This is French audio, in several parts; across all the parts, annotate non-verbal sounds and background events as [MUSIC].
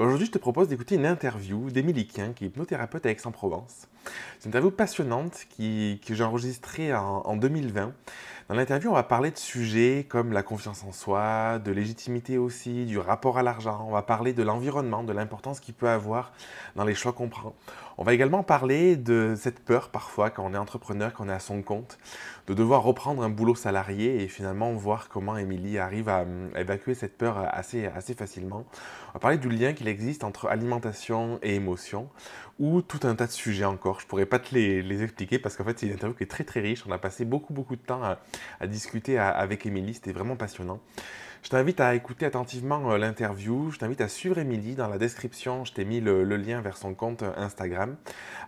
Aujourd'hui, je te propose d'écouter une interview d'Émilie Quin, qui est hypnothérapeute à Aix-en-Provence. C'est une interview passionnante qui, que j'ai enregistrée en, en 2020. Dans l'interview, on va parler de sujets comme la confiance en soi, de légitimité aussi, du rapport à l'argent. On va parler de l'environnement, de l'importance qu'il peut avoir dans les choix qu'on prend. On va également parler de cette peur parfois quand on est entrepreneur, quand on est à son compte, de devoir reprendre un boulot salarié et finalement voir comment Émilie arrive à, évacuer cette peur assez, assez facilement. On va parler du lien qu'il existe entre alimentation et émotion ou tout un tas de sujets encore. Je pourrais pas te les, expliquer parce qu'en fait c'est une interview qui est très très riche. On a passé beaucoup beaucoup de temps à, discuter avec Émilie, c'était vraiment passionnant. Je t'invite à écouter attentivement euh, l'interview. Je t'invite à suivre Émilie. Dans la description, je t'ai mis le, lien vers son compte Instagram.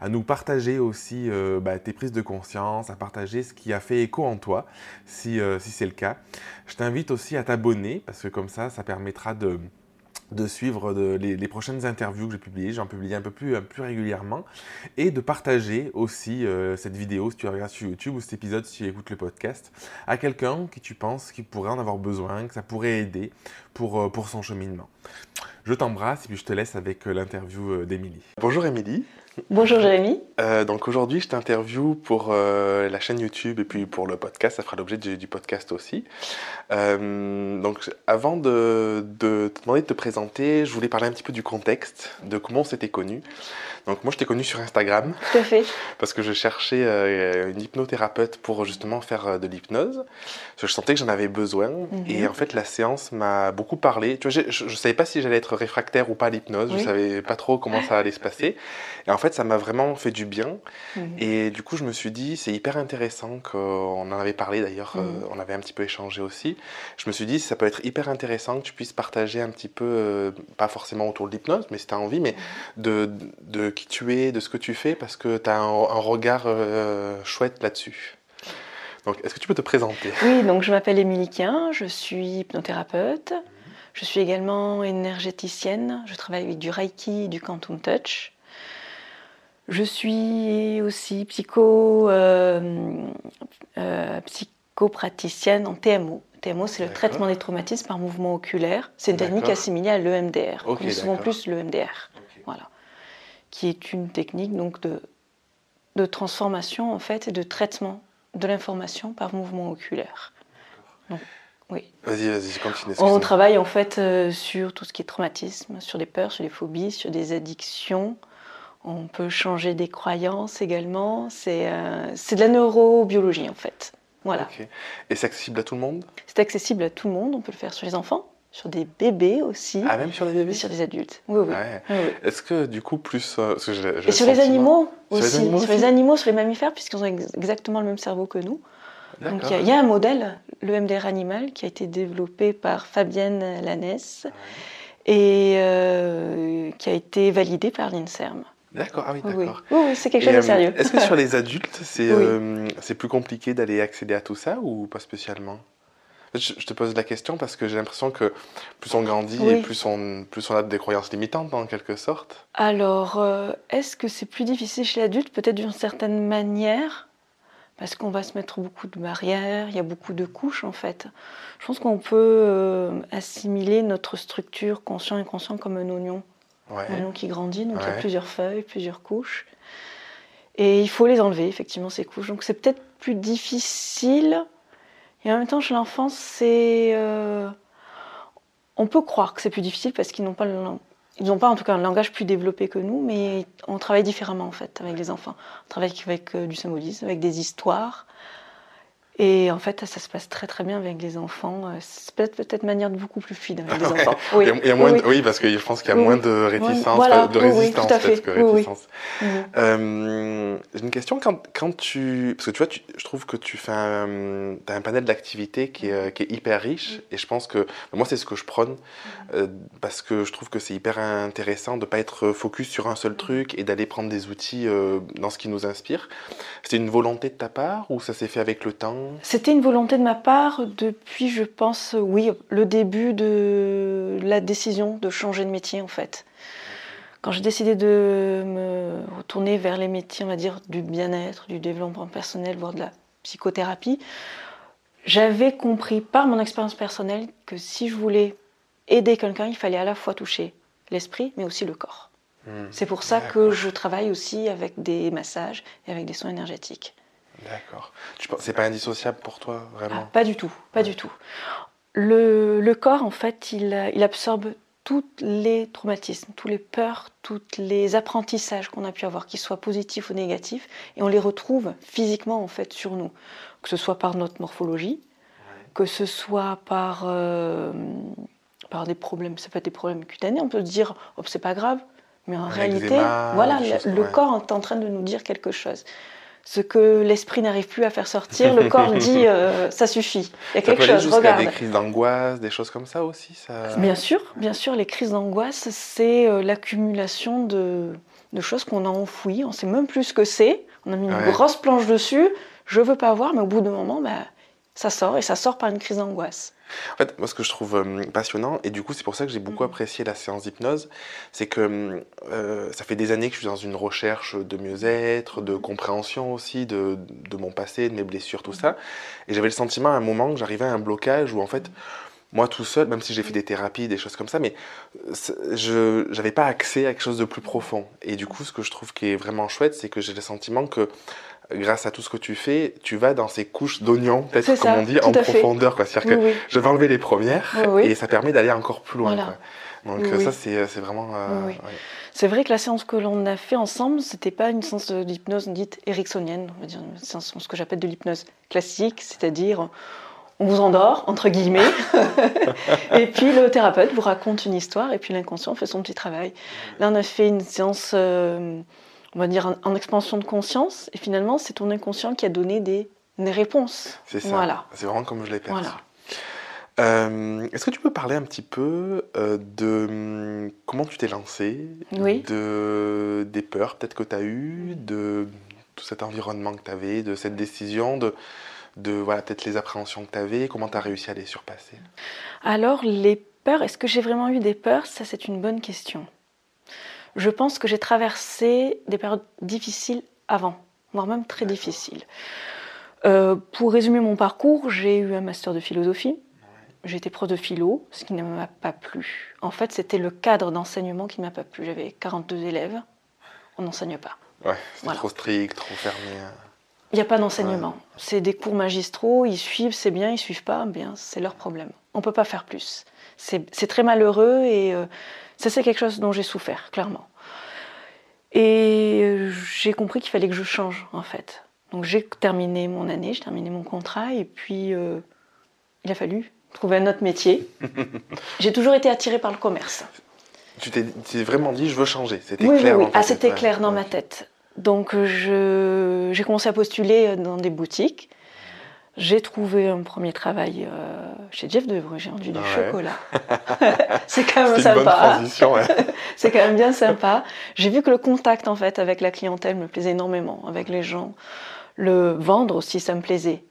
À nous partager aussi euh, bah, tes prises de conscience, à partager ce qui a fait écho en toi, si, euh, si c'est le cas. Je t'invite aussi à t'abonner parce que comme ça, ça permettra de de suivre les, prochaines interviews que j'ai publiées, j'en publie un peu plus, plus régulièrement, et de partager aussi euh, cette vidéo si tu regardes sur YouTube ou cet épisode si tu écoutes le podcast à quelqu'un qui tu penses qui pourrait en avoir besoin, que ça pourrait aider pour, euh, pour son cheminement. Je t'embrasse et puis je te laisse avec euh, l'interview d'Émilie. Bonjour Émilie. Bonjour Jérémy. Euh, donc aujourd'hui, je t'interview pour euh, la chaîne YouTube et puis pour le podcast. Ça fera l'objet du, podcast aussi. Euh, donc avant de, de, te demander de te présenter, je voulais parler un petit peu du contexte, de comment on s'était connus. Donc moi, je t'ai connu sur Instagram. Tout à fait. Parce que je cherchais euh, une hypnothérapeute pour justement faire euh, de l'hypnose. Je sentais que j'en avais besoin. Mhm. Et en fait, la séance m'a beaucoup parlé. Tu vois, je ne savais pas si j'allais être réfractaire ou pas à l'hypnose. Je ne savais pas trop comment ça allait se passer. Et en fait, ça m'a vraiment fait du bien. Mhm. Et du coup, je me suis dit, c'est hyper intéressant qu'on en avait parlé d'ailleurs. Mhm. On avait un petit peu échangé aussi. Je me suis dit, ça peut être hyper intéressant que tu puisses partager un petit peu, pas forcément autour de l'hypnose, mais si tu as envie, mais de, de qui tu es, de ce que tu fais, parce que tu as un, regard euh, chouette là-dessus. Donc, est-ce que tu peux te présenter? Oui, donc je m'appelle Émilie Quien, je suis hypnothérapeute. Je suis également énergéticienne. Je travaille avec du Reiki, du Quantum Touch. Je suis aussi psycho, euh, euh, psychopraticienne en TMO. TMO, c'est le traitement des traumatismes par mouvement oculaire. C'est une technique assimilée à l'EMDR. Okay, souvent plus l'EMDR. Voilà qui est une technique donc de, de transformation en fait et de traitement de l'information par mouvement oculaire. oui. Vas-y, vas-y, continue. On travaille en fait euh, sur tout ce qui est traumatisme, sur les peurs, sur les phobies, sur des addictions. On peut changer des croyances également. C'est euh, de la neurobiologie en fait. Voilà. Et c'est accessible à tout le monde? C'est accessible à tout le monde. On peut le faire sur les enfants, sur des bébés aussi. Ah, même sur les bébés? Sur des adultes, oui, oui. Est-ce que du coup, plus. Euh, Et sur les animaux aussi. Sur les animaux, sur les, animaux, sur les mammifères, puisqu'ils ont exactement le même cerveau que nous. Donc il y, a un modèle, le MDR animal, qui a été développé par Fabienne Lanès et euh, qui a été validé par l'INSERM. D'accord, ah oui, d'accord. Oui, oui, c'est quelque chose de sérieux. Est-ce que sur les adultes, c'est plus compliqué d'aller accéder à tout ça ou pas spécialement? Je, te pose la question parce que j'ai l'impression que plus on grandit et plus on, plus on a des croyances limitantes en quelque sorte. Alors, euh, est-ce que c'est plus difficile chez l'adulte Peut-être d'une certaine manière, parce qu'on va se mettre beaucoup de barrières, il y a beaucoup de couches en fait. Je pense qu'on peut euh, assimiler notre structure conscient et inconscient comme un oignon. Un oignon qui grandit, donc il y a plusieurs feuilles, plusieurs couches. Et il faut les enlever, effectivement, ces couches. Donc c'est peut-être plus difficile et en même temps, chez l'enfant, c'est. Euh, on peut croire que c'est plus difficile parce qu'ils n'ont pas ils n'ont pas en tout cas un langage plus développé que nous, mais on travaille différemment en fait avec les enfants. On travaille avec euh, du symbolisme, avec des histoires, et en fait, ça se passe très très bien avec les enfants. Euh, c'est peut-être manière de beaucoup plus fluide avec les enfants. Oui, oui. parce que je pense qu'il y a moins de réticence, de résistance peut-être que réticence. Euh, j'ai une question. Quand, quand tu, parce que tu vois, je trouve que tu fais un, as un panel d'activités qui est, euh, qui est, hyper riche, et je pense que moi c'est ce que je prône parce que je trouve que c'est hyper intéressant de pas être focus sur un seul truc et d'aller prendre des outils dans ce qui nous inspire. C'était une volonté de ta part ou ça s'est fait avec le temps c'était une volonté de ma part depuis, je pense, oui, le début de la décision de changer de métier en fait. Quand j'ai décidé de me retourner vers les métiers, on va dire, du bien-être, du développement personnel, voire de la psychothérapie, j'avais compris par mon expérience personnelle que si je voulais aider quelqu'un, il fallait à la fois toucher l'esprit, mais aussi le corps. Hmm. C'est pour ça que je travaille aussi avec des massages et avec des soins énergétiques. D'accord. C'est pas indissociable pour toi, vraiment? Ah, Pas du tout, pas du tout. Le, le, corps, en fait, il, il absorbe tous les traumatismes, tous les peurs, tous les apprentissages qu'on a pu avoir, qu'ils soient positifs ou négatifs, et on les retrouve physiquement en fait sur nous, que ce soit par notre morphologie, que ce soit par, euh, par des problèmes, ça peut être des problèmes cutanés, on peut se dire oh, c'est pas grave, mais en réalité, voilà, le, corps est en train de nous dire quelque chose ce que l'esprit n'arrive plus à faire sortir, le corps [LAUGHS] dit euh, ça suffit. Il y a quelque chose. Regarde. des crises d'angoisse, des choses comme ça aussi. Ça... Bien sûr, bien sûr, les crises d'angoisse, c'est euh, l'accumulation de, de, choses qu'on a enfouies. On sait même plus ce que c'est. On a mis une grosse planche dessus. Je veux pas voir, mais au bout d'un moment, bah, ça sort et ça sort par une crise d'angoisse. En fait, moi, ce que je trouve euh, passionnant, et du coup, c'est pour ça que j'ai beaucoup mm. apprécié la séance d'hypnose, c'est que euh, ça fait des années que je suis dans une recherche de mieux-être, de compréhension aussi de, de, mon passé, de mes blessures, tout ça. Et j'avais le sentiment à un moment que j'arrivais à un blocage où, en fait, moi tout seul, même si j'ai fait des thérapies, des choses comme ça, mais je n'avais pas accès à quelque chose de plus profond. Et du coup, ce que je trouve qui est vraiment chouette, c'est que j'ai le sentiment que grâce à tout ce que tu fais, tu vas dans ces couches d'oignons, peut-être comme on dit, en profondeur. C'est-à-dire que je vais enlever les premières et ça permet d'aller encore plus loin. Donc ça, c'est vraiment... Euh, c'est vrai que la séance que l'on a fait ensemble, c'était pas une séance d'hypnose dite ericksonienne, on va dire une séance, ce que j'appelle de l'hypnose classique, c'est-à-dire on vous endort, entre guillemets, [LAUGHS] et puis le thérapeute vous raconte une histoire, et puis l'inconscient fait son petit travail. Là, on a fait une séance... Euh, on va dire, en, expansion de conscience. Et finalement, c'est ton inconscient qui a donné des, réponses. C'est ça. Voilà. C'est vraiment comme je l'ai perçu. Voilà. Euh, est-ce que tu peux parler un petit peu euh, de hum, comment tu t'es lancé, oui. de, des peurs peut-être que tu as eues, de tout cet environnement que tu avais, de cette décision, de, de voilà, peut-être les appréhensions que tu avais, comment tu as réussi à les surpasser? Alors, les peurs, est-ce que j'ai vraiment eu des peurs? Ça, c'est une bonne question je pense que j'ai traversé des périodes difficiles avant, voire même très difficiles. Euh, pour résumer mon parcours, j'ai eu un master de philosophie. J'étais prof de philo, ce qui ne m'a pas plu. En fait, c'était le cadre d'enseignement qui ne m'a pas plu. J'avais 42 élèves, on n'enseigne pas. Ouais, c'est trop strict, trop fermé. Hein. Il n'y a pas d'enseignement. C'est des cours magistraux, ils suivent, c'est bien, ils suivent pas, bien, c'est leur problème. On ne peut pas faire plus. C'est très malheureux et euh, ça, c'est quelque chose dont j'ai souffert, clairement. Et euh, j'ai compris qu'il fallait que je change, en fait. Donc j'ai terminé mon année, j'ai terminé mon contrat, et puis euh, il a fallu trouver un autre métier. [LAUGHS] j'ai toujours été attirée par le commerce. Tu t'es vraiment dit, je veux changer. C'était clair. Oui, oui. Ah, c'était clair dans ma tête. Donc j'ai commencé à postuler dans des boutiques. J'ai trouvé un premier travail euh, chez Jeff de j'ai vendu du chocolat. [LAUGHS] c'est quand même sympa. [LAUGHS] c'est quand même bien sympa. J'ai vu que le contact en fait avec la clientèle me plaisait énormément, avec les gens. Le vendre aussi, ça me plaisait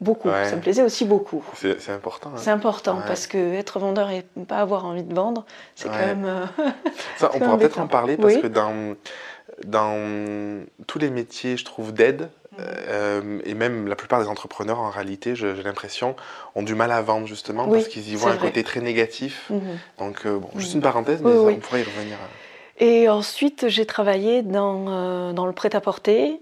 beaucoup. Ça me plaisait aussi beaucoup. C'est important. Hein. C'est important parce que être vendeur et ne pas avoir envie de vendre, c'est quand même. Euh, [LAUGHS] ça, on pourra peut-être en parler parce que dans dans tous les métiers, je trouve d'aide, euh, et même la plupart des entrepreneurs, en réalité, j'ai l'impression, ont du mal à vendre justement parce qu'ils y voient un côté très négatif. Mhm. Donc, euh, bon, juste une parenthèse, mais on pourrait y revenir. Et ensuite, j'ai travaillé dans, euh, dans le prêt-à-porter,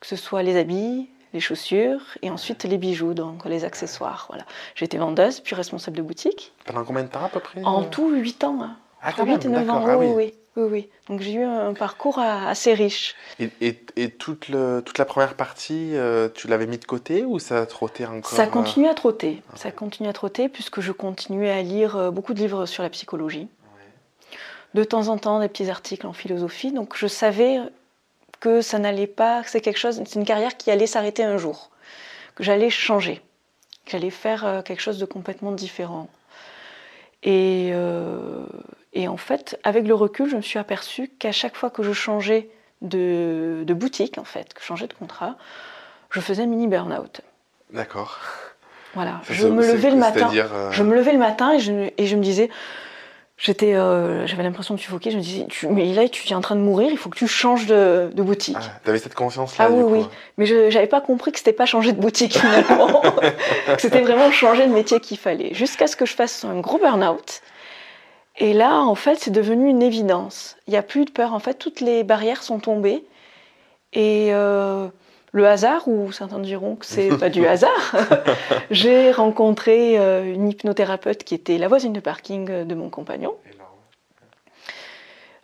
que ce soit les habits, les chaussures, et ensuite les bijoux, donc les accessoires. Voilà. J'ai été vendeuse, puis responsable de boutique. Pendant combien de temps à peu près En tout, 8 ans. Hein. Ah, 8 et 9 ans, ah oui. oui. Oui, oui. Donc j'ai eu un parcours assez riche. Et, et, toute, le, toute, la première partie, euh, tu l'avais mis de côté ou ça a trotté encore Ça continue à trotter. Ça a continué à trotter puisque je continuais à lire euh, beaucoup de livres sur la psychologie. De temps en temps, des petits articles en philosophie. Donc je savais que ça n'allait pas, que c'est quelque chose, c'est une carrière qui allait s'arrêter un jour, que j'allais changer, que j'allais faire euh, quelque chose de complètement différent. Et, et en fait, avec le recul, je me suis aperçue qu'à chaque fois que je changeais de, boutique, en fait, que je changeais de contrat, je faisais un mini burn-out. D'accord. Voilà, je me levais le matin. Euh, je me levais le matin et je, et je me disais, j'étais, euh, j'avais l'impression de suffoquer. Je me disais, mais là, tu es en train de mourir. Il faut que tu changes de, boutique. Ah, tu avais cette conscience-là. Ah oui, oui. Mais je n'avais pas compris que c'était pas changer de boutique finalement. [LAUGHS] que c'était vraiment changer de métier qu'il fallait. Jusqu'à ce que je fasse un gros burn-out Et là, en fait, c'est devenu une évidence. Il n'y a plus de peur. En fait, toutes les barrières sont tombées. Et euh, le hasard, ou certains diront que c'est pas du [LAUGHS] hasard, [LAUGHS] j'ai rencontré euh, une hypnothérapeute qui était la voisine de parking de mon compagnon.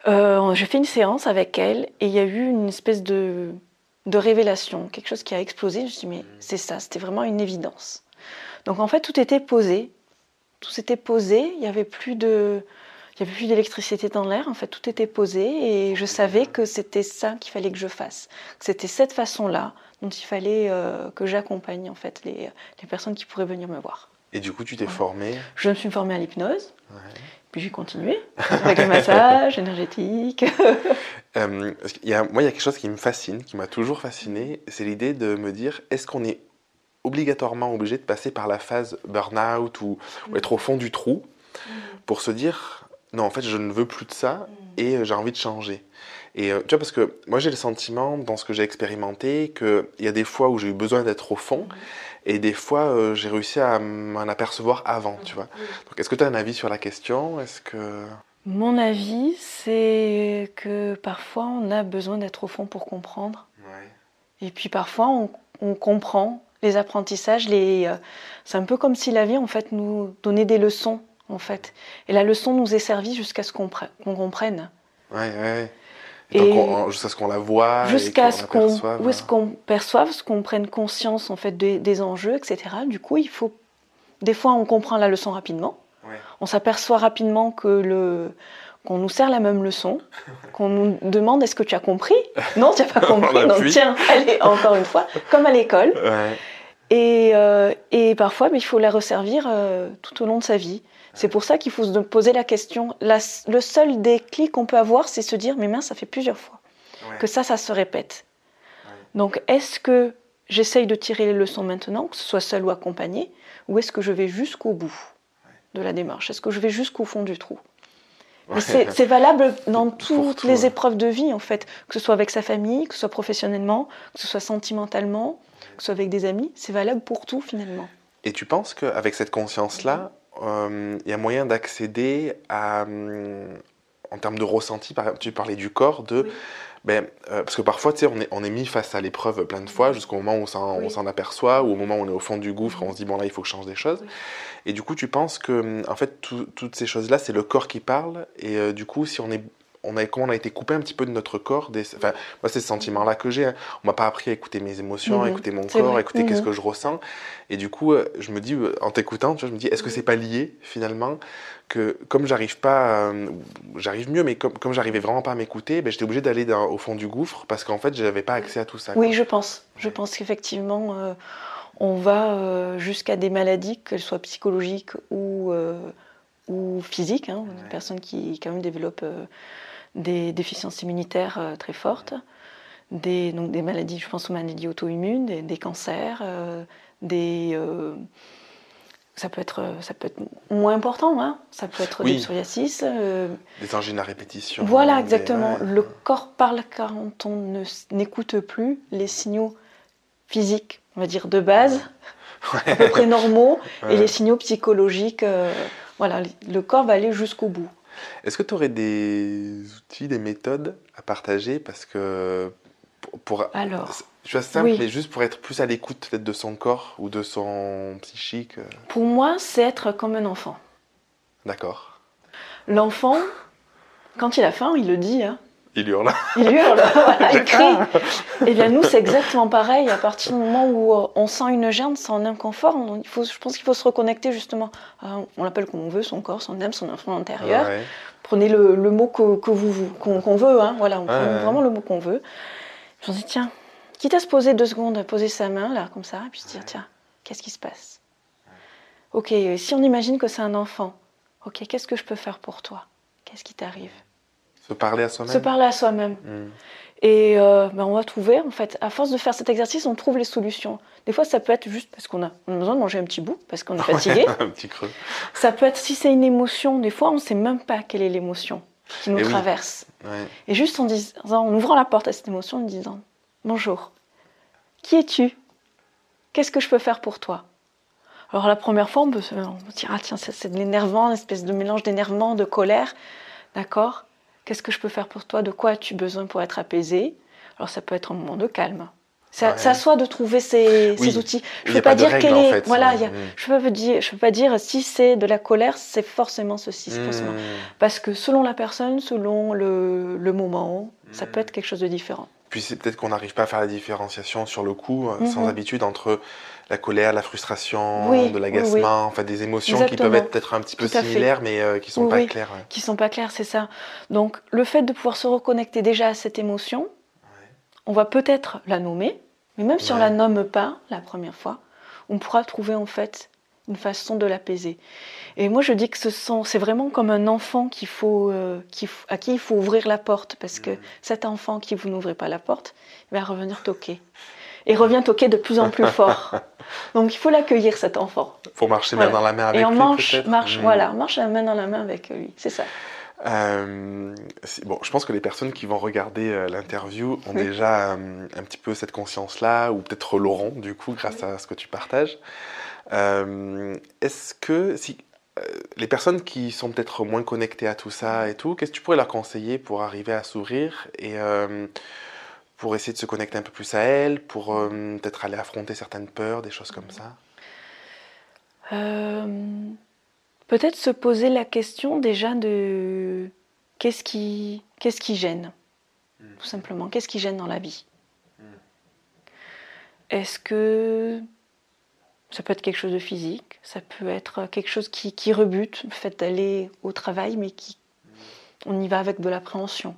Euh, j'ai fait une séance avec elle et il y a eu une espèce de, de révélation, quelque chose qui a explosé. Je me suis dit, mais c'est ça, c'était vraiment une évidence. Donc en fait, tout était posé. Tout s'était posé. Il n'y avait plus de. Il n'y avait plus d'électricité dans l'air, en fait, tout était posé et je savais que c'était ça qu'il fallait que je fasse. C'était cette façon-là dont il fallait euh, que j'accompagne en fait les, les, personnes qui pourraient venir me voir. Et du coup, tu t'es formée Je me suis formée à l'hypnose. Puis j'ai continué avec le massage énergétique. [LAUGHS] euh, y a, moi, il y a quelque chose qui me fascine, qui m'a toujours fasciné, c'est l'idée de me dire est-ce qu'on est obligatoirement obligé de passer par la phase burn-out ou, ou, être au fond du trou pour se dire non, en fait, je ne veux plus de ça et euh, j'ai envie de changer. Et euh, tu vois, parce que moi, j'ai le sentiment, dans ce que j'ai expérimenté, qu'il y a des fois où j'ai eu besoin d'être au fond et des fois, euh, j'ai réussi à m'en apercevoir avant, tu vois. Donc, est-ce que tu as un avis sur la question? Est-ce que... Mon avis, c'est que parfois, on a besoin d'être au fond pour comprendre. Et puis parfois, on, on comprend les apprentissages. Les, c'est un peu comme si la vie, en fait, nous donnait des leçons en fait. Et la leçon nous est servie jusqu'à ce qu'on comprenne. Ouais, ouais. jusqu'à ce qu'on la voit. Jusqu'à ce qu'on qu perçoive, ce qu'on prenne conscience en fait des, des, enjeux, etc. Du coup, il faut. Des fois, on comprend la leçon rapidement. Ouais. On s'aperçoit rapidement que le qu'on nous sert la même leçon, [LAUGHS] qu'on nous demande est-ce que tu as compris? Non, tu n'as pas [LAUGHS] compris. Donc tiens, allez, encore une fois, comme à l'école. Ouais. Et, euh, et, parfois, mais il faut la resservir euh, tout au long de sa vie. C'est pour ça qu'il faut se poser la question. La, le seul déclic qu'on peut avoir, c'est se dire, mais mince, ça fait plusieurs fois ouais. que ça, ça se répète. Ouais. Donc, est-ce que j'essaye de tirer les leçons maintenant, que ce soit seul ou accompagné, ou est-ce que je vais jusqu'au bout de la démarche? Est-ce que je vais jusqu'au fond du trou? Ouais. C'est valable dans [LAUGHS] toutes tout, les épreuves de vie, en fait, que ce soit avec sa famille, que ce soit professionnellement, que ce soit sentimentalement, que ce soit avec des amis. C'est valable pour tout, finalement. Et tu penses qu'avec cette conscience-là, il euh, y a moyen d'accéder à, euh, en termes de ressenti, par, tu parlais du corps, de, oui. ben, euh, parce que parfois, tu sais, on est, on est mis face à l'épreuve plein de fois, jusqu'au moment où on s'en oui. aperçoit, ou au moment où on est au fond du gouffre, on se dit, bon là, il faut que je change des choses. Oui. Et du coup, tu penses que, en fait, tout, toutes ces choses-là, c'est le corps qui parle, et euh, du coup, si on est on a, comme on a été coupé un petit peu de notre corps, des, enfin, moi c'est ce sentiment-là que j'ai. Hein. On m'a pas appris à écouter mes émotions, mmh. à écouter mon corps, vrai. à écouter mmh. qu'est-ce que je ressens. Et du coup, je me dis, en t'écoutant, tu vois, je me dis, est-ce que c'est pas lié finalement que comme j'arrive pas, euh, j'arrive mieux, mais comme, comme j'arrivais vraiment pas à m'écouter, ben, j'étais obligé d'aller au fond du gouffre parce qu'en fait, j'avais pas accès à tout ça. Oui, quoi. je pense. Je pense qu'effectivement, euh, on va euh, jusqu'à des maladies, qu'elles soient psychologiques ou, euh, ou physiques. Hein, ouais. Une personne qui quand même développe des déficiences immunitaires euh, très fortes, des, donc des maladies, je pense aux maladies auto-immunes, des, des, cancers, euh, des, euh, ça, peut être, ça peut être moins important, hein ça peut être oui. des psoriasis. des angines à répétition. Voilà, exactement. Des... Le corps parle quand on n'écoute plus les signaux physiques, on va dire de base, ouais. à peu près normaux, ouais. et les signaux psychologiques. voilà, le corps va aller jusqu'au bout. Est-ce que tu aurais des outils, des méthodes à partager? Parce que pour. Alors. Je suis simple, oui. mais juste pour être plus à l'écoute peut-être de son corps ou de son psychique. Pour moi, c'est être comme un enfant. D'accord. L'enfant, quand il a faim, il le dit. Hein. Il hurle. Il hurle, [LAUGHS] voilà, il crie. Et bien nous, c'est exactement pareil. À partir du moment où euh, on sent une gêne, c'est un inconfort, on, il faut, je pense qu'il faut se reconnecter justement. On l'appelle comme on veut, son corps, son âme, son enfant intérieur. Ouais. Prenez le, le, mot que, que vous qu'on qu veut, hein, voilà, on prend ouais. vraiment le mot qu'on veut. Je me dis tiens, quitte à se poser deux secondes, poser sa main là comme ça, et puis se dire tiens, qu'est-ce qui se passe? Ok, si on imagine que c'est un enfant, ok, qu'est-ce que je peux faire pour toi? Qu'est-ce qui t'arrive? Se parler à soi-même. Se parler à soi-même. Mmh. Et euh, ben on va trouver, en fait, à force de faire cet exercice, on trouve les solutions. Des fois, ça peut être juste parce qu'on a, on a besoin de manger un petit bout, parce qu'on est [LAUGHS] fatigué. un petit creux. Ça peut être, si c'est une émotion, des fois, on ne sait même pas quelle est l'émotion qui nous Et traverse. Oui. Ouais. Et juste en, disant, en ouvrant la porte à cette émotion, en disant Bonjour, qui es-tu? Qu'est-ce que je peux faire pour toi? Alors la première fois, on peut se dire, ah tiens, c'est de l'énervant, une espèce de mélange d'énervement, de colère. D'accord? Qu'est-ce que je peux faire pour toi? De quoi as-tu besoin pour être apaisé? Alors ça peut être un moment de calme. C'est à soi de trouver ces, outils. Je ne peux pas, dire quelle est. Voilà, mm. je ne peux, dire, je peux pas dire si c'est de la colère, c'est forcément ceci. Forcément. Mm. Parce que selon la personne, selon le, le moment, ça peut mm. être quelque chose de différent. Puis c'est peut-être qu'on n'arrive pas à faire la différenciation sur le coup, euh, sans mhm. habitude, entre la colère, la frustration, de l'agacement, enfin des émotions qui peuvent être peut-être un petit peu similaires, mais euh, qui ne sont pas claires. Qui sont pas claires, c'est ça. Donc le fait de pouvoir se reconnecter déjà à cette émotion, on va peut-être la nommer, mais même si on la nomme pas la première fois, on pourra trouver en fait une façon de l'apaiser. Et moi, je dis que ce sont, c'est vraiment comme un enfant qu'il faut, euh, à qui il faut ouvrir la porte, parce que mm. cet enfant qui vous n'ouvrez pas la porte, il va revenir toquer. Et revient toquer de plus en plus fort. [LAUGHS] Donc il faut l'accueillir, cet enfant. Il faut marcher main dans la main avec lui. Et on marche, marche, mm. voilà, on marche la main dans la main avec lui, c'est ça. Euh, bon, je pense que les personnes qui vont regarder euh, l'interview ont déjà un petit peu cette conscience-là, ou peut-être l'auront du coup grâce à ce que tu partages. Est-ce que si euh, les personnes qui sont peut-être moins connectées à tout ça et tout, qu'est-ce que tu pourrais leur conseiller pour arriver à s'ouvrir et euh, pour essayer de se connecter un peu plus à elles, pour euh, peut-être aller affronter certaines peurs, des choses comme ça? Peut-être se poser la question déjà de qu'est-ce qui, qu'est-ce qui gêne, hmm. tout simplement, qu'est-ce qui gêne dans la vie? Hmm. Est-ce que ça peut être quelque chose de physique, ça peut être quelque chose qui, qui rebute, le fait d'aller au travail, mais qui, on y va avec de l'appréhension.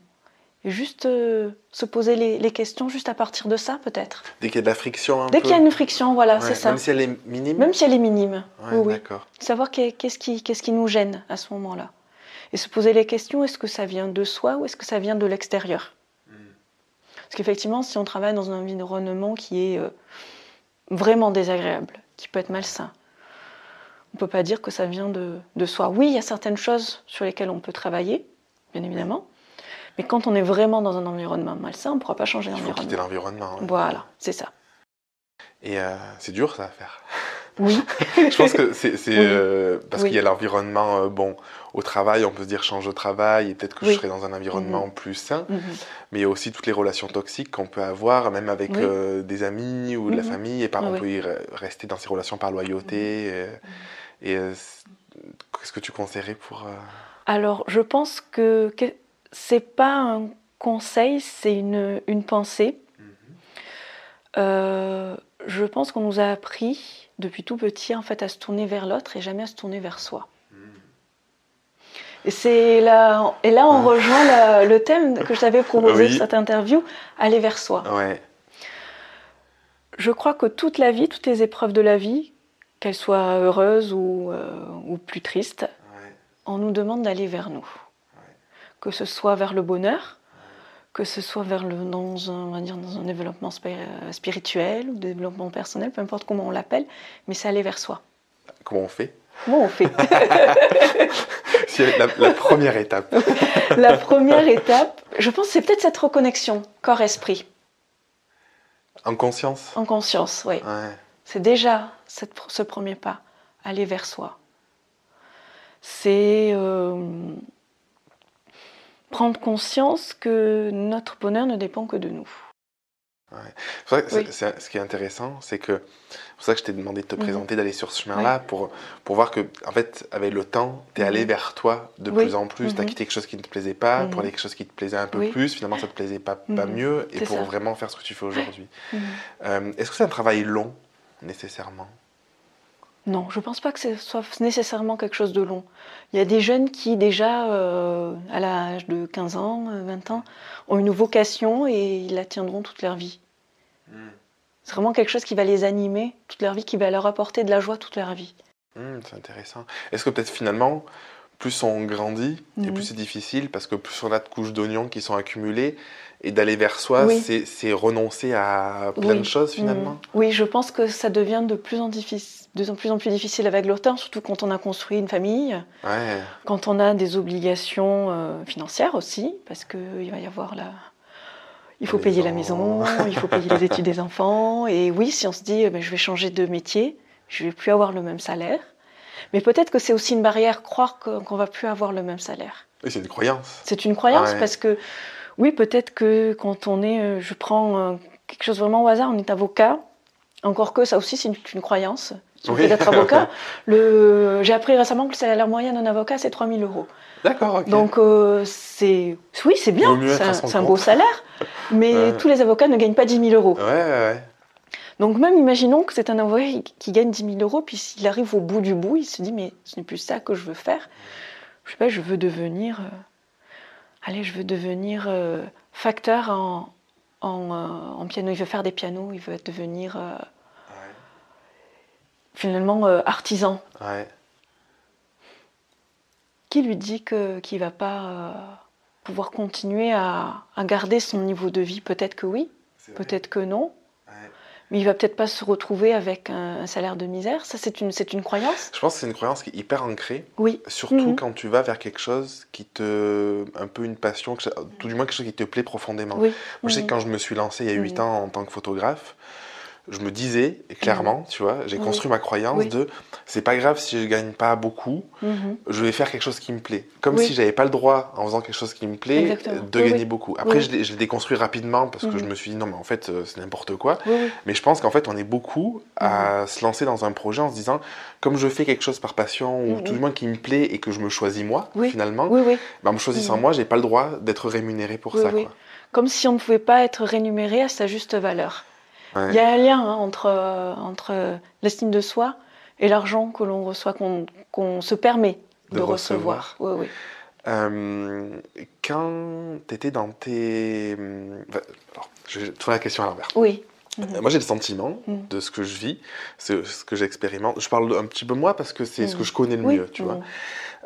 Et juste euh, se poser les, questions juste à partir de ça, peut-être. Dès qu'il y a de la friction un Dès qu'il y a une friction, voilà, c'est ça. Même si elle est minime Même si elle est minime, oui, D'accord. Savoir qu'est-ce qui, qu'est-ce qui nous gêne à ce moment-là. Et se poser les questions, est-ce que ça vient de soi ou est-ce que ça vient de l'extérieur? Hmm. Parce qu'effectivement, si on travaille dans un environnement qui est euh, vraiment désagréable, qui peut être malsain. On ne peut pas dire que ça vient de, soi. Oui, il y a certaines choses sur lesquelles on peut travailler, bien évidemment, mais quand on est vraiment dans un environnement malsain, on ne pourra pas changer d'environnement. quitter l'environnement. Voilà, c'est ça. Et euh, c'est dur ça à faire. Oui. je pense que c'est euh, parce qu'il y a l'environnement, euh, bon, au travail, on peut se dire change de travail et peut-être que je serai dans un environnement mhm. plus sain, mhm. mais il y a aussi toutes les relations toxiques qu'on peut avoir, même avec euh, des amis ou de la mhm. famille, et par, on peut y rester dans ces relations par loyauté. Et, qu'est-ce que tu conseillerais pour. Alors, je pense que, que c'est pas un conseil, c'est une, une pensée. je pense qu'on nous a appris depuis tout petit en fait à se tourner vers l'autre et jamais à se tourner vers soi. Et, c'est là, et là, on rejoint le thème que je t'avais proposé cette interview, aller vers soi. Ouais. Je crois que toute la vie, toutes les épreuves de la vie, qu'elles soient heureuses ou, euh, ou plus tristes, on nous demande d'aller vers nous. Que ce soit vers le bonheur, que ce soit vers le, dans, un, on va dire, dans un développement spirituel ou développement personnel, peu importe comment on l'appelle, mais c'est aller vers soi. Comment on fait? Comment on fait? [LAUGHS] C'est la, première étape. [LAUGHS] la première étape, je pense, c'est peut-être cette reconnexion corps-esprit. En conscience? En conscience, oui. C'est déjà cette, ce premier pas, aller vers soi. C'est euh, prendre conscience que notre bonheur ne dépend que de nous. Ouais. ce qui est intéressant, c'est que c'est pour ça que je t'ai demandé de te mhm. présenter, d'aller sur ce chemin-là, pour, pour voir que, en fait, avec le temps, tu es allé mhm. vers toi de plus en plus. Tu as mhm. quitté quelque chose qui ne te plaisait pas pour aller quelque chose qui te plaisait un peu plus. Finalement, ça ne te plaisait pas, pas mieux, et pour vraiment faire ce que tu fais aujourd'hui. Euh, est-ce que c'est un travail long, nécessairement? Non, je ne pense pas que ce soit nécessairement quelque chose de long. Il y a des jeunes qui, déjà, euh, à l'âge de 15 ans, 20 euh, ans, ont une vocation et ils la tiendront toute leur vie. Hmm. C'est vraiment quelque chose qui va les animer toute leur vie, qui va leur apporter de la joie toute leur vie. Hmm, c'est intéressant. Est-ce que peut-être finalement, plus on grandit, et plus mhm. c'est difficile, parce que plus on a de couches d'oignons qui sont accumulées, et d'aller vers soi, c'est renoncer à plein de choses finalement. Mhm. Oui, je pense que ça devient de plus en, de plus, en plus difficile avec le temps, surtout quand on a construit une famille, quand on a des obligations euh, financières aussi, parce qu'il va y avoir la... Il faut payer la maison, il faut payer les études des enfants. Et oui, si on se dit, eh ben, je vais changer de métier, je vais plus avoir le même salaire. Mais peut-être que c'est aussi une barrière, croire qu'on ne va plus avoir le même salaire. Oui, c'est une croyance. C'est une croyance parce que, oui, peut-être que quand on est, euh, je prends euh, quelque chose vraiment au hasard, on est avocat, encore que ça aussi c'est une, croyance, oui. d'être avocat. [LAUGHS] J'ai appris récemment que le salaire moyen d'un avocat c'est 3000 euros. D'accord, ok. Donc euh, c'est, oui, c'est bien, c'est un, beau salaire, mais tous les avocats ne gagnent pas 10 000 euros. Ouais, ouais. Donc même imaginons que c'est un avocat qui gagne 10 000 euros, puis s'il arrive au bout du bout, il se dit mais ce n'est plus ça que je veux faire. Je sais pas, je veux devenir, allez, je veux devenir euh, facteur en, en, en, piano. Il veut faire des pianos, il veut devenir finalement artisan. Ouais qui lui dit qu'il ne va pas euh, pouvoir continuer à, garder son niveau de vie? Peut-être que oui, peut-être que non. Mais il va peut-être pas se retrouver avec un, salaire de misère. Ça, c'est une, c'est une croyance Je pense que c'est une croyance qui est hyper ancrée. Oui. Surtout mhm. quand tu vas vers quelque chose qui te. un peu une passion, tout du moins quelque chose qui te plaît profondément. Oui. Moi, je sais que quand je me suis lancé il y a 8 mhm. ans en tant que photographe, je me disais, clairement, tu vois, j'ai construit ma croyance de c'est pas grave si je gagne pas beaucoup, mhm. je vais faire quelque chose qui me plaît. Comme si j'avais pas le droit, en faisant quelque chose qui me plaît, de gagner beaucoup. Après, je l'ai déconstruit rapidement parce que je mhm. me suis dit non, mais en fait, euh, c'est n'importe quoi. Mais je pense qu'en fait, on est beaucoup à mhm. se lancer dans un projet en se disant comme je fais quelque chose par passion ou tout du moins qui me plaît et que je me choisis moi, finalement, ben, en me choisissant moi, j'ai pas le droit d'être rémunéré pour ça. Quoi. Comme si on ne pouvait pas être rémunéré à sa juste valeur. Il y a un lien hein, entre, euh, entre l'estime de soi et l'argent que l'on reçoit, qu'on se permet de, recevoir. Oui, oui. Euh, quand tu étais dans tes. alors, je vais tourner la question à l'envers. Oui. Euh, moi, j'ai le sentiment mm. de ce que je vis, ce que j'expérimente. Je parle un petit peu moi parce que c'est ce que mm. je connais le mieux, tu vois.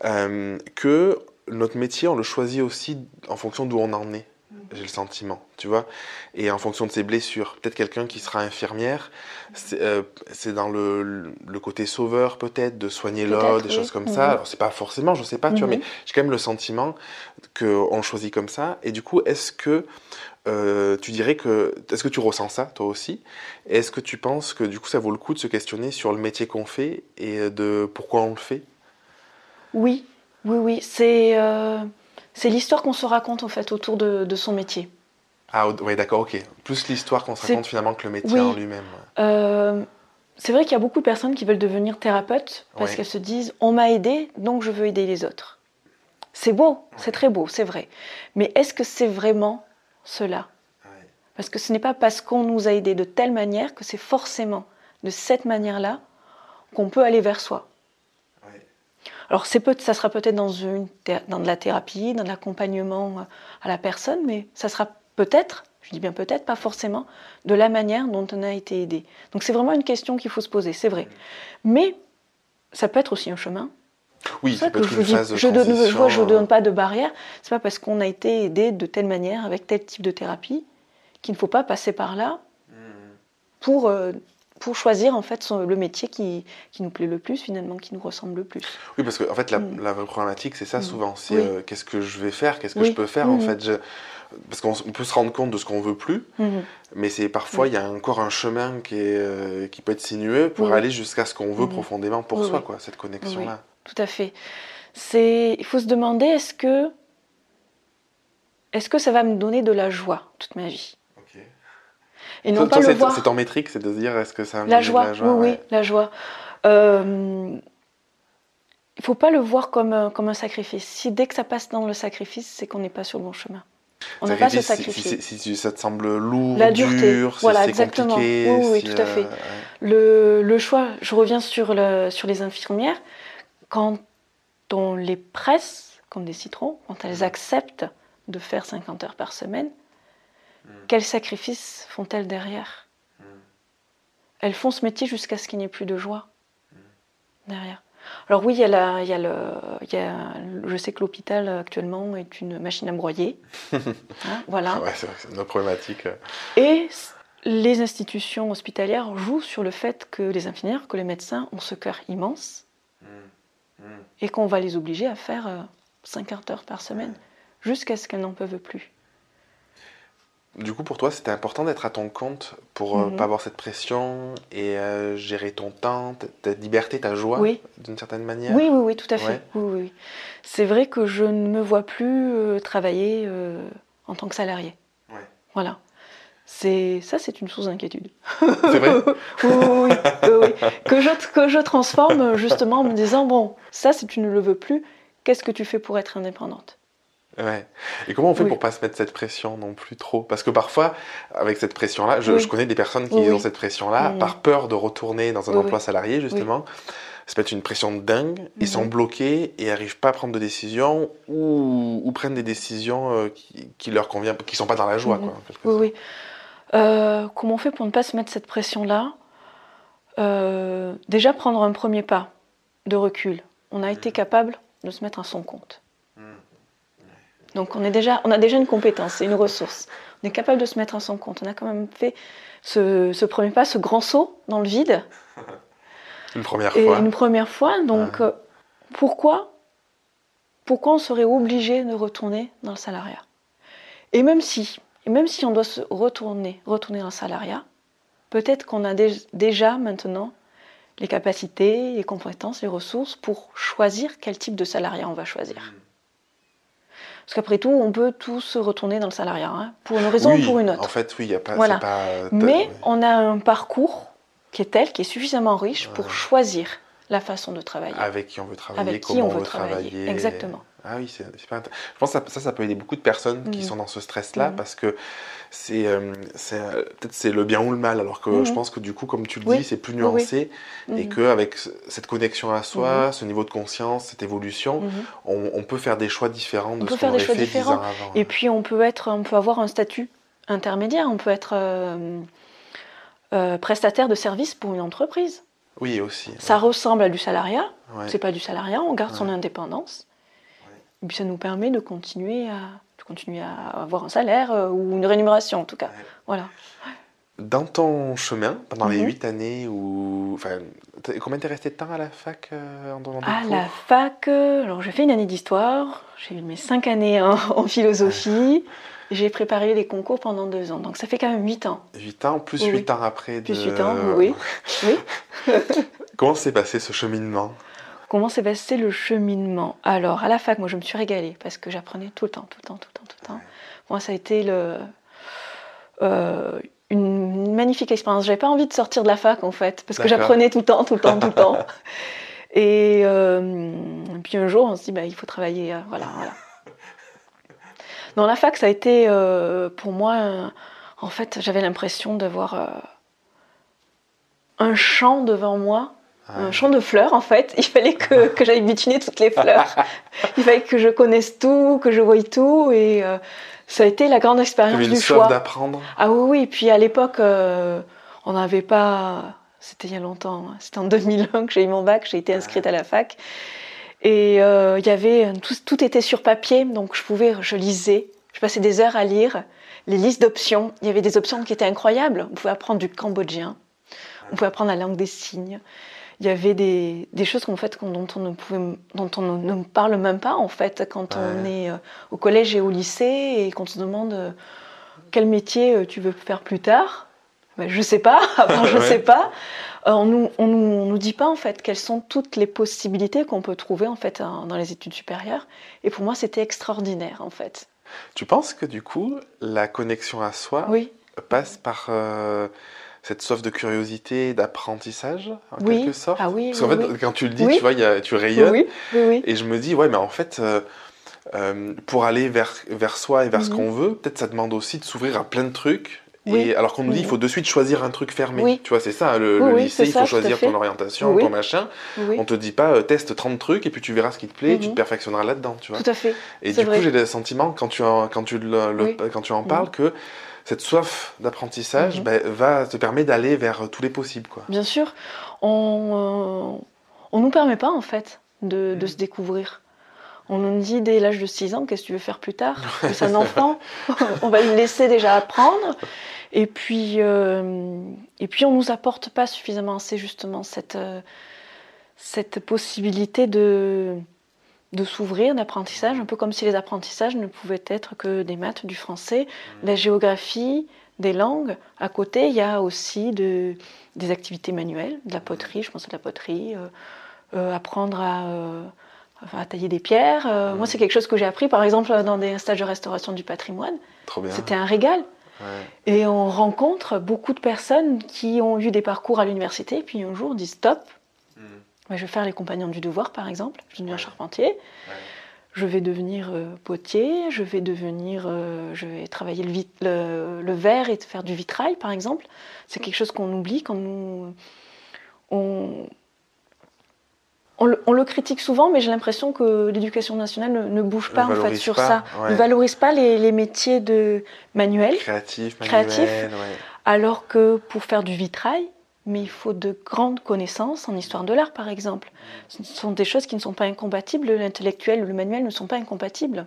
Mm. que notre métier, on le choisit aussi en fonction d'où on en est j'ai le sentiment, tu vois. Et en fonction de ses blessures, peut-être quelqu'un qui sera infirmière, c'est euh, dans le, le, côté sauveur peut-être, de soigner l'autre, des choses comme ça. Alors c'est pas forcément, je sais pas, tu vois, mais mhm. j'ai quand même le sentiment qu'on choisit comme ça. Et du coup, est-ce que euh, tu dirais que, est-ce que tu ressens ça toi aussi? Est-ce que tu penses que du coup ça vaut le coup de se questionner sur le métier qu'on fait et de pourquoi on le fait? Oui, oui, oui, c'est... Euh, c'est l'histoire qu'on se raconte en fait autour de, son métier. Ah oui, d'accord, ok. Plus l'histoire qu'on se raconte finalement que le métier en lui-même. Euh, c'est vrai qu'il y a beaucoup de personnes qui veulent devenir thérapeutes parce qu'elles se disent on m'a aidé, donc je veux aider les autres. C'est beau, c'est très beau, c'est vrai. Mais est-ce que c'est vraiment cela? Parce que ce n'est pas parce qu'on nous a aidés de telle manière que c'est forcément de cette manière-là qu'on peut aller vers soi. Alors, peut, ça sera peut-être dans, une, dans de la thérapie, dans l'accompagnement euh, à la personne, mais ça sera peut-être, je dis bien peut-être, pas forcément, de la manière dont on a été aidé. Donc, c'est vraiment une question qu'il faut se poser, c'est vrai. Mais ça peut être aussi un chemin. Oui, ça peut être une phase de je, ne je donne pas de barrière. C'est pas parce qu'on a été aidé de telle manière, avec tel type de thérapie, qu'il ne faut pas passer par là hmm. pour euh, pour choisir en fait le métier qui, qui, nous plaît le plus finalement, qui nous ressemble le plus. Oui, parce que en fait la, mm. la problématique c'est ça mm. souvent, c'est euh, qu'est-ce que je vais faire, qu'est-ce que je peux faire en mm. fait. Je, parce qu'on peut se rendre compte de ce qu'on veut plus, mais c'est parfois il y a encore un chemin qui, est, euh, qui peut être sinueux pour aller jusqu'à ce qu'on veut profondément pour soi, quoi, cette connexion là. Tout à fait. C'est, il faut se demander est-ce que, est-ce que ça va me donner de la joie toute ma vie? Et non pas le voir. C'est en métrique, c'est de dire est-ce que ça la joie, la joie, oui, oui, la joie. Euh, il faut pas le voir comme, euh, comme un sacrifice. Si dès que ça passe dans le sacrifice, c'est qu'on n'est pas sur le bon chemin. On n'a pas se sacrifier. Si, ça te semble lourd, la dureté, dur, voilà, exactement. oui, oui, tout à fait. Euh, le, le, choix, je reviens sur, le, sur les infirmières. Quand on les presse comme des citrons, quand elles acceptent de faire 50 heures par semaine, Mm. Quels sacrifices font-elles derrière? Mm. Elles font ce métier jusqu'à ce qu'il n'y ait plus de joie mm. derrière. Alors oui, il y a il y a le, il y a, je sais que l'hôpital actuellement est une machine à broyer. [LAUGHS] Hein, voilà. c'est une problématique. Et les institutions hospitalières jouent sur le fait que les infirmières, que les médecins ont ce cœur immense et qu'on va les obliger à faire 50 euh, heures par semaine jusqu'à ce qu'elles n'en peuvent plus. Du coup, pour toi, c'était important d'être à ton compte pour ne Mhm. pas avoir cette pression et euh, gérer ton temps, ta, liberté, ta joie, Oui. d'une certaine manière? Oui, oui, oui, tout à fait. Ouais. Oui, oui. C'est vrai que je ne me vois plus euh, travailler euh, en tant que salarié. Ouais. Voilà. C'est ça, c'est une source d'inquiétude. C'est vrai? [LAUGHS] Oui, oui, oui, oui, oui. Que je que je transforme justement en me disant bon, ça, si tu ne le veux plus, qu'est-ce que tu fais pour être indépendante? Ouais. Et comment on fait Oui. pour pas se mettre cette pression non plus trop? Parce que parfois, avec cette pression-là, je, Oui. je connais des personnes qui Oui, ont cette pression-là, Mhm. par peur de retourner dans un emploi salarié, justement, se mettent une pression de dingue, ils Mhm. sont bloqués et n'arrivent pas à prendre de décisions ou, ou prennent des décisions euh, qui, qui leur conviennent, qui sont pas dans la joie. Mhm. Quoi, en quelque Oui, oui. Euh, comment on fait pour ne pas se mettre cette pression-là? Euh, Déjà prendre un premier pas de recul. On a été capable de se mettre à son compte. Donc on, est déjà, on a déjà une compétence, c'est une ressource. On est capable de se mettre à son compte. On a quand même fait ce, ce premier pas, ce grand saut dans le vide, [LAUGHS] Une première et fois. une première fois. Donc Ah. euh, pourquoi, pourquoi on serait obligé de retourner dans le salariat? Et même si, et même si on doit se retourner, retourner dans le salariat, peut-être qu'on a dé- déjà maintenant les capacités, les compétences, les ressources pour choisir quel type de salariat on va choisir. Parce qu'après tout, on peut tous retourner dans le salariat, hein, pour une raison Oui, ou pour une autre. En fait, oui, il y a pas. Voilà. pas, euh, Mais on a un parcours qui est tel, qui est suffisamment riche pour choisir la façon de travailler. Avec qui on veut travailler, Avec qui on veut travailler. travailler. Exactement. Ah oui, c'est super intéressant. Je pense que ça, ça, ça peut aider beaucoup de personnes qui Mhm. sont dans ce stress-là Mhm. parce que c'est euh, euh, peut-être c'est le bien ou le mal. Alors que je pense que du coup, comme tu le Oui. dis, c'est plus Oui, oui. nuancé et qu'avec cette connexion à soi, ce niveau de conscience, cette évolution, Mhm. on, on peut faire des choix différents de On ce peut faire qu'on des aurait choix fait différents. ans avant. Et puis on peut être, on peut avoir un statut intermédiaire. On peut être euh, euh, prestataire de service pour une entreprise. Oui, aussi. Ça ressemble à du salariat. Ouais. C'est pas du salariat. On garde son indépendance. Et puis ça nous permet de continuer à, de continuer à avoir un salaire euh, ou une rémunération en tout cas. Ouais. Voilà. Dans ton chemin, pendant les Mhm. huit années où. Enfin, combien t'es resté de temps à la fac euh, en des À cours? la fac, euh, alors j'ai fait une année d'histoire, j'ai eu mes cinq années en, [LAUGHS] en philosophie, [LAUGHS] j'ai préparé les concours pendant deux ans, donc ça fait quand même huit ans. 8 ans, plus Oui, 8 ans après. De... Plus huit ans, oui. [LAUGHS] Oui. Comment s'est passé ce cheminement? Comment s'est passé le cheminement Alors à la fac, moi je me suis régalée parce que j'apprenais tout le temps, tout le temps, tout le temps, tout le temps. Moi ça a été le, euh, une magnifique expérience. J'avais pas envie de sortir de la fac en fait parce que j'apprenais tout le temps, tout le temps, tout le temps. [LAUGHS] Et, euh, et puis un jour on se dit bah, il faut travailler, euh, voilà, voilà. Dans la fac, ça a été euh, pour moi, en fait, j'avais l'impression d'avoir un champ devant moi, un champ de fleurs en fait. Il fallait que, [LAUGHS] que j'aille bitiner toutes les fleurs. Il fallait que je connaisse tout, que je voie tout. Et euh, ça a été la grande expérience du choix. d'apprendre Ah oui, oui. Puis à l'époque, euh, on n'avait pas. C'était il y a longtemps. hein. C'était en 2001 que j'ai eu mon bac. J'ai été inscrite à la fac. Et euh, il y avait tout, tout était sur papier, donc je pouvais, je lisais. Je passais des heures à lire les listes d'options. Il y avait des options qui étaient incroyables. On pouvait apprendre du cambodgien. On pouvait apprendre la langue des signes. Il y avait des, des choses qu'en fait, dont on ne pouvait, dont on ne, parle même pas en fait quand on est euh, au collège et au lycée et qu'on te demande euh, quel métier euh, tu veux faire plus tard. Ben, je sais pas, [LAUGHS] je Ouais. sais pas. Euh, on nous, on nous, on nous dit pas en fait quelles sont toutes les possibilités qu'on peut trouver en fait en- dans les études supérieures. Et pour moi, c'était extraordinaire en fait. Tu penses que du coup, la connexion à soi Oui, passe par euh, cette soif de curiosité, d'apprentissage, en Oui. quelque sorte Ah oui, Parce qu'en oui, fait, oui. quand tu le dis, tu vois, il y a- tu rayonnes. Et je me dis, ouais, mais en fait, euh, euh, pour aller vers, vers soi et vers ce Mhm. qu'on veut, peut-être ça demande aussi de s'ouvrir à plein de trucs. Et alors qu'on nous dit, il faut de suite choisir un truc fermé. Tu vois, c'est ça, le, lycée, il faut choisir ton orientation, ton machin. On te dit pas, euh, teste 30 trucs et puis tu verras ce qui te plaît, tu te Mhm. perfectionneras là-dedans, tu vois. Tout à fait. Et du coup, j'ai le sentiment, quand tu en, quand tu le, quand tu en Mhm. parles, que cette soif d'apprentissage Mhm. ben, va te permet d'aller vers tous les possibles, quoi. Bien sûr, on euh, on nous permet pas en fait de, de Mhm. se découvrir. On nous dit dès l'âge de 6 ans, qu'est-ce que tu veux faire plus tard [LAUGHS] C'est un enfant, on va le laisser déjà apprendre. Et puis, euh, et puis on nous apporte pas suffisamment, c'est justement cette, euh, cette possibilité de, de s'ouvrir, d'apprentissage, un peu comme si les apprentissages ne pouvaient être que des maths, du français, de la géographie, des langues. À côté, il y a aussi de, des activités manuelles, de la poterie, je pense à de la poterie, euh, euh, apprendre à, euh, à, tailler des pierres. Moi, c'est quelque chose que j'ai appris, par exemple, dans des stages de restauration du patrimoine. C'était un régal. Ouais. Et on rencontre beaucoup de personnes qui ont eu des parcours à l'université, puis un jour disent stop, je vais faire les compagnons du devoir, par exemple, je devenir Ouais. charpentier, Ouais. je vais devenir euh, potier, je vais devenir, euh, je vais travailler le, vit- le, le verre et faire du vitrail, par exemple. C'est quelque chose qu'on oublie quand nous, on, on le, on le critique souvent, mais j'ai l'impression que l'éducation nationale ne, ne bouge pas en fait sur pas, ça, ouais. ne valorise pas les, les métiers de manuels. Créatif, Créatif. manuel. Alors que pour faire du vitrail, mais il faut de grandes connaissances en histoire de l'art, par exemple. Ce sont des choses qui ne sont pas incompatibles. L'intellectuel ou le manuel ne sont pas incompatibles.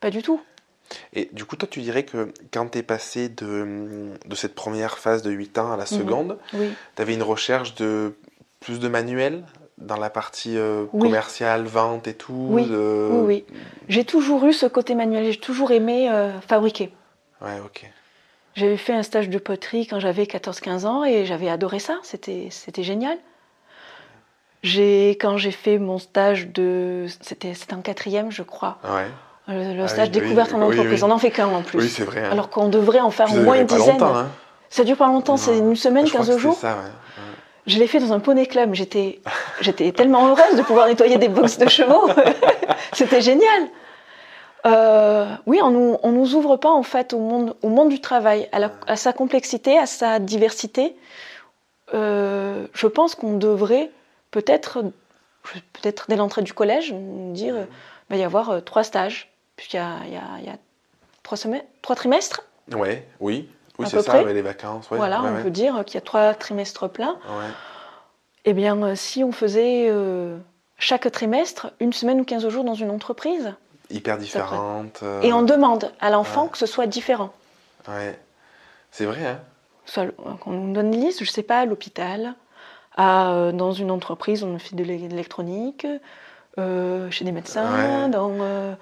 Pas du tout. Et du coup, toi, tu dirais que quand tu es passé de, de cette première phase de 8 ans à la Mhm. seconde, Oui. tu avais une recherche de plus de manuel dans la partie euh, Oui. commerciale, vente et tout Oui, de- Oui, oui. J'ai toujours eu ce côté manuel. J'ai toujours aimé euh, fabriquer. Ouais, ok. J'avais fait un stage de poterie quand j'avais 14-15 ans et j'avais adoré ça. C'était génial. Quand j'ai fait mon stage de c'était en quatrième je crois Ouais. le, le Ah stage oui, découverte oui, en entreprise oui. on en fait qu'un en plus Oui, c'est vrai. hein. alors qu'on devrait en faire au moins une pas dizaine hein. ça dure pas longtemps c'est une semaine Je crois 15 que jours ça, ouais. je l'ai fait dans un poney club j'étais j'étais tellement heureuse de pouvoir nettoyer des boxes de chevaux [LAUGHS] c'était génial Euh, oui, on nous, on nous ouvre pas en fait au monde, au monde du travail, à, la- à sa complexité, à sa diversité. Euh, je pense qu'on devrait peut-être, peut-être dès l'entrée du collège, dire, euh, il va y avoir trois stages, puisqu'il y a, il y a- il y a trois semaines, trois trimestres. Ouais, oui. Oui, c'est ça, avec les vacances. Ouais, voilà, ouais, on ouais. peut dire qu'il y a trois trimestres pleins. Eh bien, si on faisait euh, chaque trimestre une semaine ou 15 jours dans une entreprise, Hyper différente. euh, et on demande à l'enfant ouais. que ce soit différent. Ouais. C'est vrai, hein. soit qu'on nous donne une liste, je sais pas, à l'hôpital, à, euh, dans une entreprise, on fait de l'é- de l'électronique, euh, chez des médecins, Ouais. dans... euh,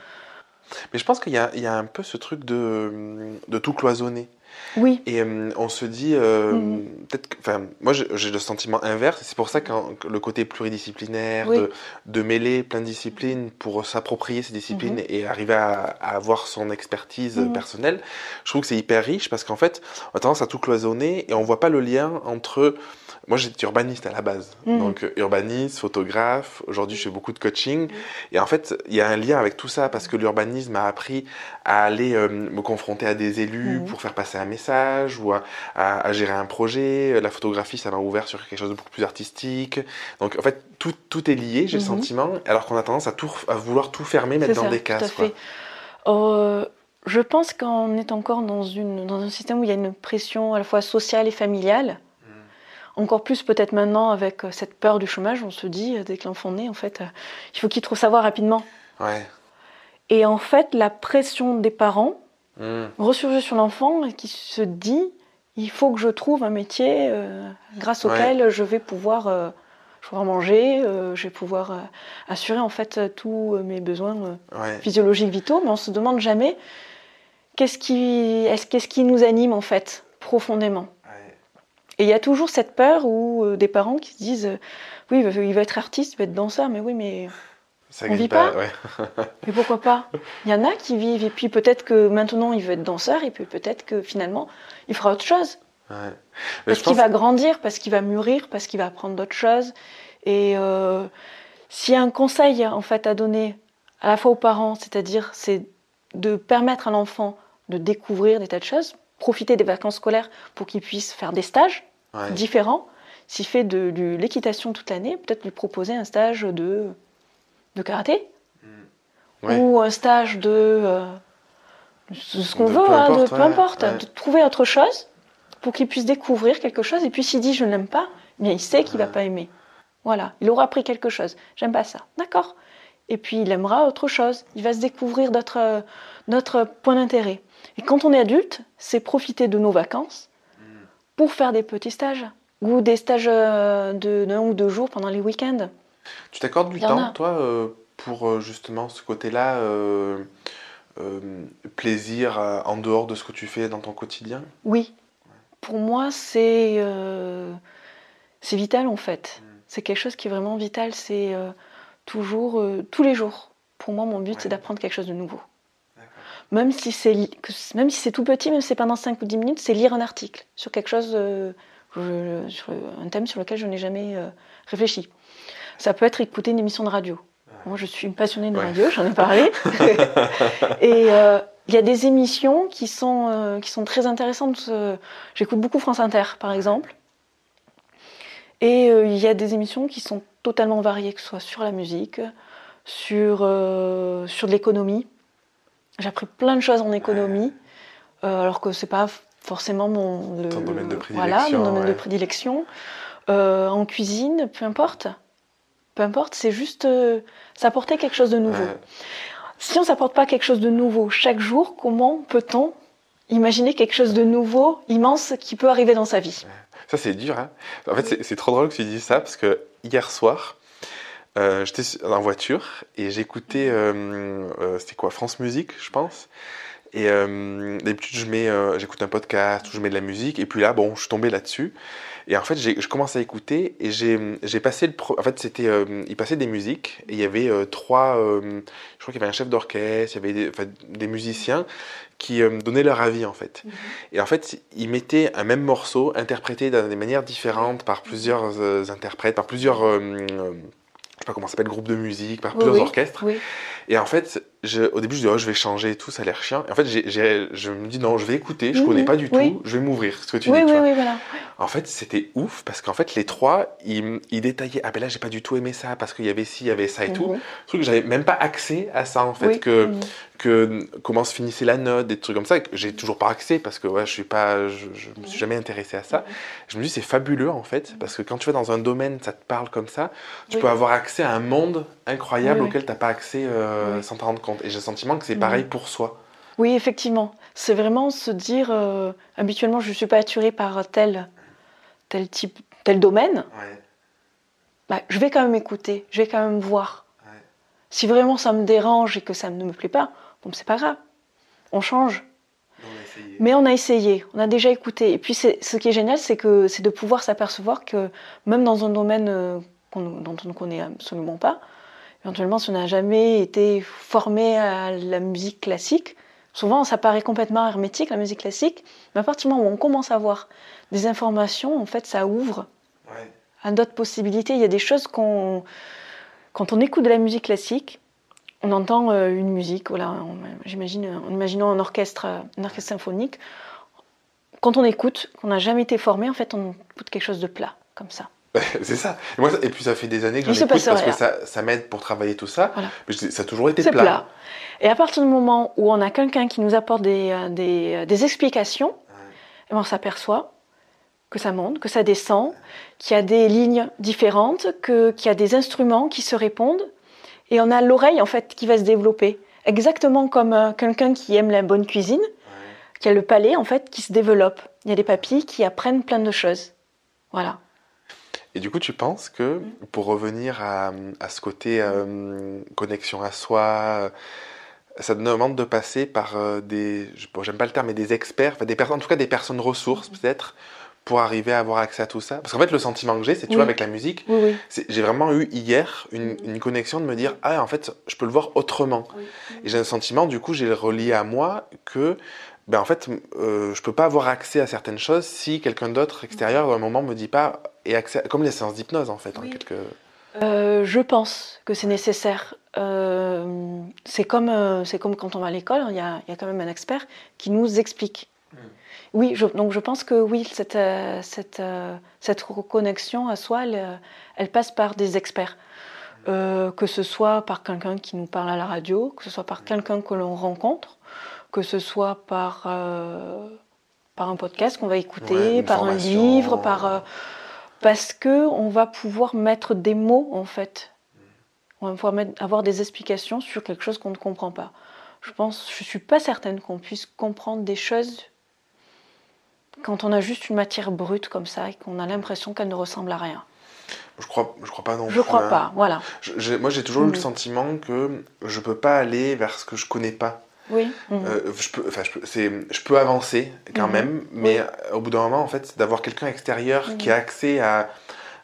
Mais je pense qu'il y y a un peu ce truc de, de tout cloisonner. Oui, Et euh, on se dit, euh, Mhm. peut-être enfin, moi j'ai le sentiment inverse, c'est pour ça que le côté pluridisciplinaire, Oui. de, de mêler plein de disciplines pour s'approprier ces disciplines Mhm. et arriver à, à avoir son expertise Mhm. personnelle, je trouve que c'est hyper riche parce qu'en fait, on a tendance à tout cloisonner et on voit pas le lien entre. Moi j'étais urbaniste à la base, Mhm. donc euh, urbaniste, photographe, aujourd'hui je fais beaucoup de coaching, et en fait il y a un lien avec tout ça parce que l'urbanisme m'a appris à aller euh, me confronter à des élus Mhm. pour faire passer un message ou à, à- à gérer un projet. La photographie, ça m'a ouvert sur quelque chose de beaucoup plus artistique. Donc en fait, tout, tout est lié, j'ai le sentiment, alors qu'on a tendance à, tout, à vouloir tout fermer, mettre dans ça, des tout à cases. quoi. fait. Euh, je pense qu'on est encore dans, une, dans un système où il y a une pression à la fois sociale et familiale. Encore plus peut-être maintenant avec euh, cette peur du chômage, on se dit, euh, dès que l'enfant naît, en fait, euh, il faut qu'il trouve savoir rapidement. Ouais. Et en fait, la pression des parents Mm. ressurgit sur l'enfant et qui se dit il faut que je trouve un métier euh, grâce Ouais. auquel je vais pouvoir, euh, je vais pouvoir manger, euh, je vais pouvoir assurer en fait tous mes besoins Ouais. physiologiques vitaux, mais on se demande jamais qu'est-ce qui, est-ce, qu'est-ce qui nous anime en fait profondément. Et il y a toujours cette peur où euh, des parents qui se disent euh, oui, il va, il va être artiste, il va être danseur, mais oui, mais Ça On vit pas. pas ouais. [LAUGHS] mais pourquoi pas? Il y en a qui vivent, et puis peut-être que maintenant il veut être danseur, et puis peut-être que finalement il fera autre chose. Ouais. Mais Parce qu'il pense- va grandir, parce qu'il va mûrir, parce qu'il va apprendre d'autres choses. Et euh, s'il y a un conseil en fait à donner à la fois aux parents, c'est-à-dire c'est de permettre à l'enfant de découvrir des tas de choses, profiter des vacances scolaires pour qu'il puisse faire des stages Ouais. différents. S'il fait de, de l'équitation toute l'année, peut-être lui proposer un stage de, de karaté Ouais. ou un stage de euh, ce ce qu'on veut, peu hein, de importe, peu de trouver autre chose pour qu'il puisse découvrir quelque chose. Et puis s'il dit je ne l'aime pas, bien il sait qu'il va Ouais. pas aimer. Voilà, il aura appris quelque chose. J'aime pas ça, d'accord. Et puis il aimera autre chose. Il va se découvrir d'autres euh, points d'intérêt. Et quand on est adulte, c'est profiter de nos vacances Mm. Pour faire des petits stages ou des stages euh, de d'un ou deux jours pendant les week-ends. Tu t'accordes du temps, a. toi, euh, pour justement ce côté-là, plaisir en dehors de ce que tu fais dans ton quotidien? Oui. Pour moi, c'est c'est vital en fait. Mm. C'est quelque chose qui est vraiment vital. C'est toujours, tous les jours. Pour moi, mon but, c'est d'apprendre quelque chose de nouveau. Même si c'est même si c'est tout petit, même si c'est pendant 5 ou 10 minutes, c'est lire un article sur quelque chose, sur un thème sur lequel je n'ai jamais réfléchi. Ça peut être écouter une émission de radio. Moi, je suis une passionnée de radio, j'en ai parlé. [LAUGHS] et euh, il y a des émissions qui sont, euh, qui sont très intéressantes. Euh, j'écoute beaucoup France Inter, par exemple. Et il y a des émissions qui sont totalement variées, que ce soit sur la musique, sur, sur de l'économie. J'ai appris plein de choses en économie, alors que c'est pas forcément mon domaine de prédilection. Voilà, mon domaine de prédilection. en cuisine, peu importe peu importe, c'est juste euh, s'apporter quelque chose de nouveau. Si on s'apporte pas quelque chose de nouveau chaque jour, comment peut-on imaginer quelque chose de nouveau, immense, qui peut arriver dans sa vie? Ça, c'est dur. Hein en fait, c'est trop drôle que tu dises ça, parce que hier soir, euh, j'étais en voiture et j'écoutais, euh, c'était quoi, France Musique, je pense. Et d'habitude, je mets, j'écoute un podcast ou je mets de la musique. Et puis là, bon, je suis tombé là-dessus. Et en fait, je commence à écouter et j'ai passé le. En fait, c'était. Euh, il passait des musiques et il y avait euh, trois. Euh, je crois qu'il y avait un chef d'orchestre, il y avait des, des musiciens qui donnaient leur avis en fait. Mhm. Et en fait, ils mettaient un même morceau interprété de des manières différentes par plusieurs interprètes, par plusieurs je sais pas comment ça s'appelle, groupe de musique, par plusieurs orchestres. Et en fait, je, au début, je dis, oh, je vais changer tout, ça a l'air chiant. Et en fait, je me dis, non, je vais écouter, je connais pas du tout, je vais m'ouvrir, ce que tu dis. Tu vois. Voilà. En fait, c'était ouf, parce qu'en fait, les trois, ils, ils, détaillaient, ah ben là, j'ai pas du tout aimé ça, parce qu'il y avait ci, il y avait ça et tout. Truc que j'avais même pas accès à ça, en fait, que, que comment se finissait la note, des trucs comme ça, que j'ai toujours pas accès, parce que ouais, je suis pas, je, je me suis jamais intéressé à ça. Je me dis, c'est fabuleux, en fait, parce que quand tu vas dans un domaine, ça te parle comme ça, tu peux avoir accès à un monde incroyable auquel tu n'as pas accès euh, sans t'en rendre compte. Et j'ai le sentiment que c'est pareil pour soi. Oui, effectivement. C'est vraiment se dire, euh, habituellement, je ne suis pas attirée par tel, tel type, tel domaine. Bah, je vais quand même écouter, je vais quand même voir. Si vraiment ça me dérange et que ça ne me plaît pas, bon, c'est pas grave. On change. Mais on a essayé, on a déjà écouté. Et puis ce qui est génial, c'est que c'est de pouvoir s'apercevoir que même dans un domaine euh, dont on ne connaît absolument pas, éventuellement si on n'a jamais été formé à la musique classique, souvent ça paraît complètement hermétique la musique classique, mais à partir du moment où on commence à avoir des informations, en fait ça ouvre à d'autres possibilités. Il y a des choses qu'on, quand on écoute de la musique classique, on entend euh, une musique, voilà, j'imagine, en imaginant un orchestre, un orchestre symphonique. Quand on écoute, qu'on n'a jamais été formé, en fait, on écoute quelque chose de plat, comme ça. [LAUGHS] c'est ça. Et, moi, et puis ça fait des années que écoute parce que ça, ça m'aide pour travailler tout ça. Mais ça a toujours été plat. Et à partir du moment où on a quelqu'un qui nous apporte des, euh, des, euh, des explications, eh ben, on s'aperçoit que ça monte, que ça descend, qu'il y a des lignes différentes, qu'il y a des instruments qui se répondent. Et on a l'oreille en fait qui va se développer. Exactement comme euh, quelqu'un qui aime la bonne cuisine, qui a le palais en fait qui se développe. Il y a des papilles qui apprennent plein de choses. Voilà. Et du coup, tu penses que, pour revenir à, ce côté euh, connexion à soi, ça demande de passer par euh, des, j'aime pas le terme, mais des experts, des personnes, en tout cas des personnes ressources peut-être, pour arriver à avoir accès à tout ça? Parce qu'en fait, le sentiment que j'ai, c'est, tu vois, avec la musique, j'ai vraiment eu hier une, une, connexion de me dire, ah, en fait, je peux le voir autrement. Et j'ai un sentiment, du coup, j'ai relié à moi que ben en fait, euh, je peux pas avoir accès à certaines choses si quelqu'un d'autre extérieur, à un moment, me dit pas, et accès, comme les séances d'hypnose, en fait, en quelque... Euh, je pense que c'est nécessaire. Euh, c'est comme, euh, c'est comme quand on va à l'école, il y a, y a, quand même un expert qui nous explique. Hmm. Oui, je, donc je pense que oui, cette, cette, cette reconnexion à soi, elle, elle, passe par des experts. Que ce soit par quelqu'un qui nous parle à la radio, que ce soit par quelqu'un que l'on rencontre, que ce soit par, euh, par un podcast qu'on va écouter, par un livre, par, euh, parce que on va pouvoir mettre des mots en fait. On va pouvoir mettre, avoir des explications sur quelque chose qu'on ne comprend pas. Je pense, je suis pas certaine qu'on puisse comprendre des choses quand on a juste une matière brute comme ça et qu'on a l'impression qu'elle ne ressemble à rien. Je crois, je crois pas non Je plus. crois hein. pas, voilà. Je- moi, j'ai toujours eu le Mhm. sentiment que je peux pas aller vers ce que je connais pas. Oui. mhm. Euh, je peux, enfin, je peux, c'est, je peux avancer quand Mhm. même, mais Oui. euh, au bout d'un moment, en fait, d'avoir quelqu'un extérieur Mhm. qui a accès à,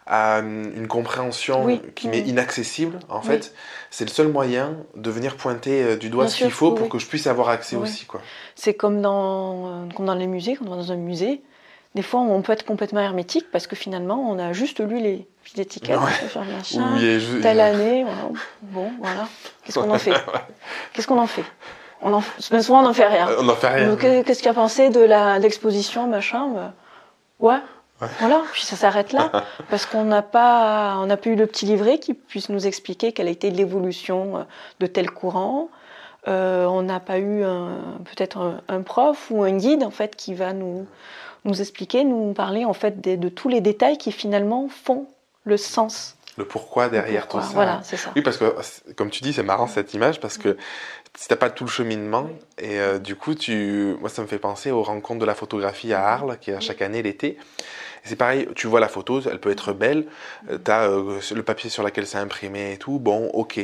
à hum, une compréhension Oui. qui m'est Mhm. inaccessible, en Oui. fait, c'est le seul moyen de venir pointer euh, du doigt Bien ce qu'il faut oui, pour oui. que je puisse avoir accès Oui. aussi, quoi. C'est comme dans, euh, comme dans les musées, quand on va dans un musée. Des fois, on peut être complètement hermétique parce que finalement, on a juste lu les petites étiquettes, Ouais. machin, ju- telle année. voilà. Bon, voilà. Qu'est-ce qu'on en fait? [LAUGHS] Qu'est-ce qu'on en fait? On en... Souvent, on n'en fait rien. Euh, On n'en fait rien. Euh, Qu'est-ce qu'il a pensé de l'exposition, machin ben, Ouais. Ouais. Voilà, puis ça s'arrête là, [LAUGHS] parce qu'on n'a pas, on n'a pas eu le petit livret qui puisse nous expliquer quelle a été l'évolution euh, de tel courant. Euh, on n'a pas eu peut-être un, un prof ou un guide en fait qui va nous, nous expliquer, nous parler en fait des- de, tous les détails qui finalement font le sens. Le pourquoi derrière Pourquoi. tout ça. Voilà, c'est ça. Oui, parce que, comme tu dis, c'est marrant cette image parce que si t'as pas tout le cheminement, et euh, du coup, tu... moi, ça me fait penser aux rencontres de la photographie à Arles, qui est à chaque année l'été. C'est pareil, tu vois la photo, elle peut être belle, euh, t'as euh, le papier sur lequel c'est imprimé et tout, bon, ok.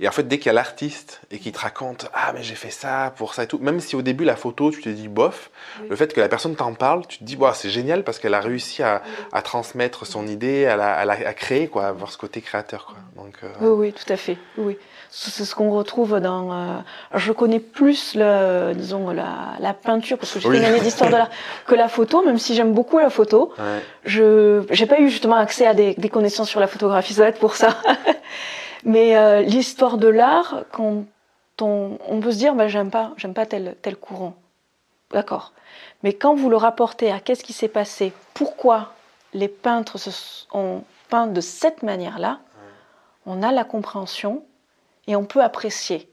Et en fait, dès qu'il y a l'artiste et qu'il te raconte, ah, mais j'ai fait ça pour ça et tout, même si au début la photo, tu te dis bof, Oui. le fait que la personne t'en parle, tu te dis, bah, c'est génial parce qu'elle a réussi à, à transmettre son idée, à, la, à, la- à créer, quoi, à avoir ce côté créateur, quoi. Donc, euh, Oui, oui, tout à fait. Oui, oui. C'est ce qu'on retrouve dans. euh, je connais plus, le, disons, la, la peinture, parce que j'ai Oui. fait une année d'histoire de l'art, que la photo, même si j'aime beaucoup la photo. ouais. Je n'ai pas eu justement accès à des, des connaissances sur la photographie, ça va être pour ça. [LAUGHS] Mais euh, l'histoire de l'art, quand on, on peut se dire, bah, j'aime pas, j'aime pas tel, tel courant. D'accord. Mais quand vous le rapportez à qu'est-ce qui s'est passé, pourquoi les peintres se ont peint de cette manière-là, on a la compréhension et on peut apprécier.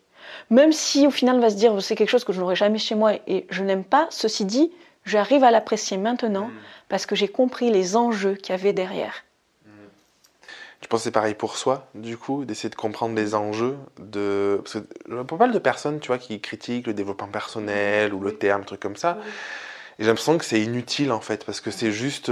Même si au final on va se dire c'est quelque chose que je n'aurais jamais chez moi et je n'aime pas, ceci dit, j'arrive à l'apprécier maintenant parce que j'ai compris les enjeux qu'il y avait derrière. Je pense que c'est pareil pour soi, du coup, d'essayer de comprendre les enjeux de. Parce que je vois pas mal de personnes, tu vois, qui critiquent le développement personnel ou le terme, truc comme ça. Et j'ai l'impression que c'est inutile, en fait, parce que c'est juste.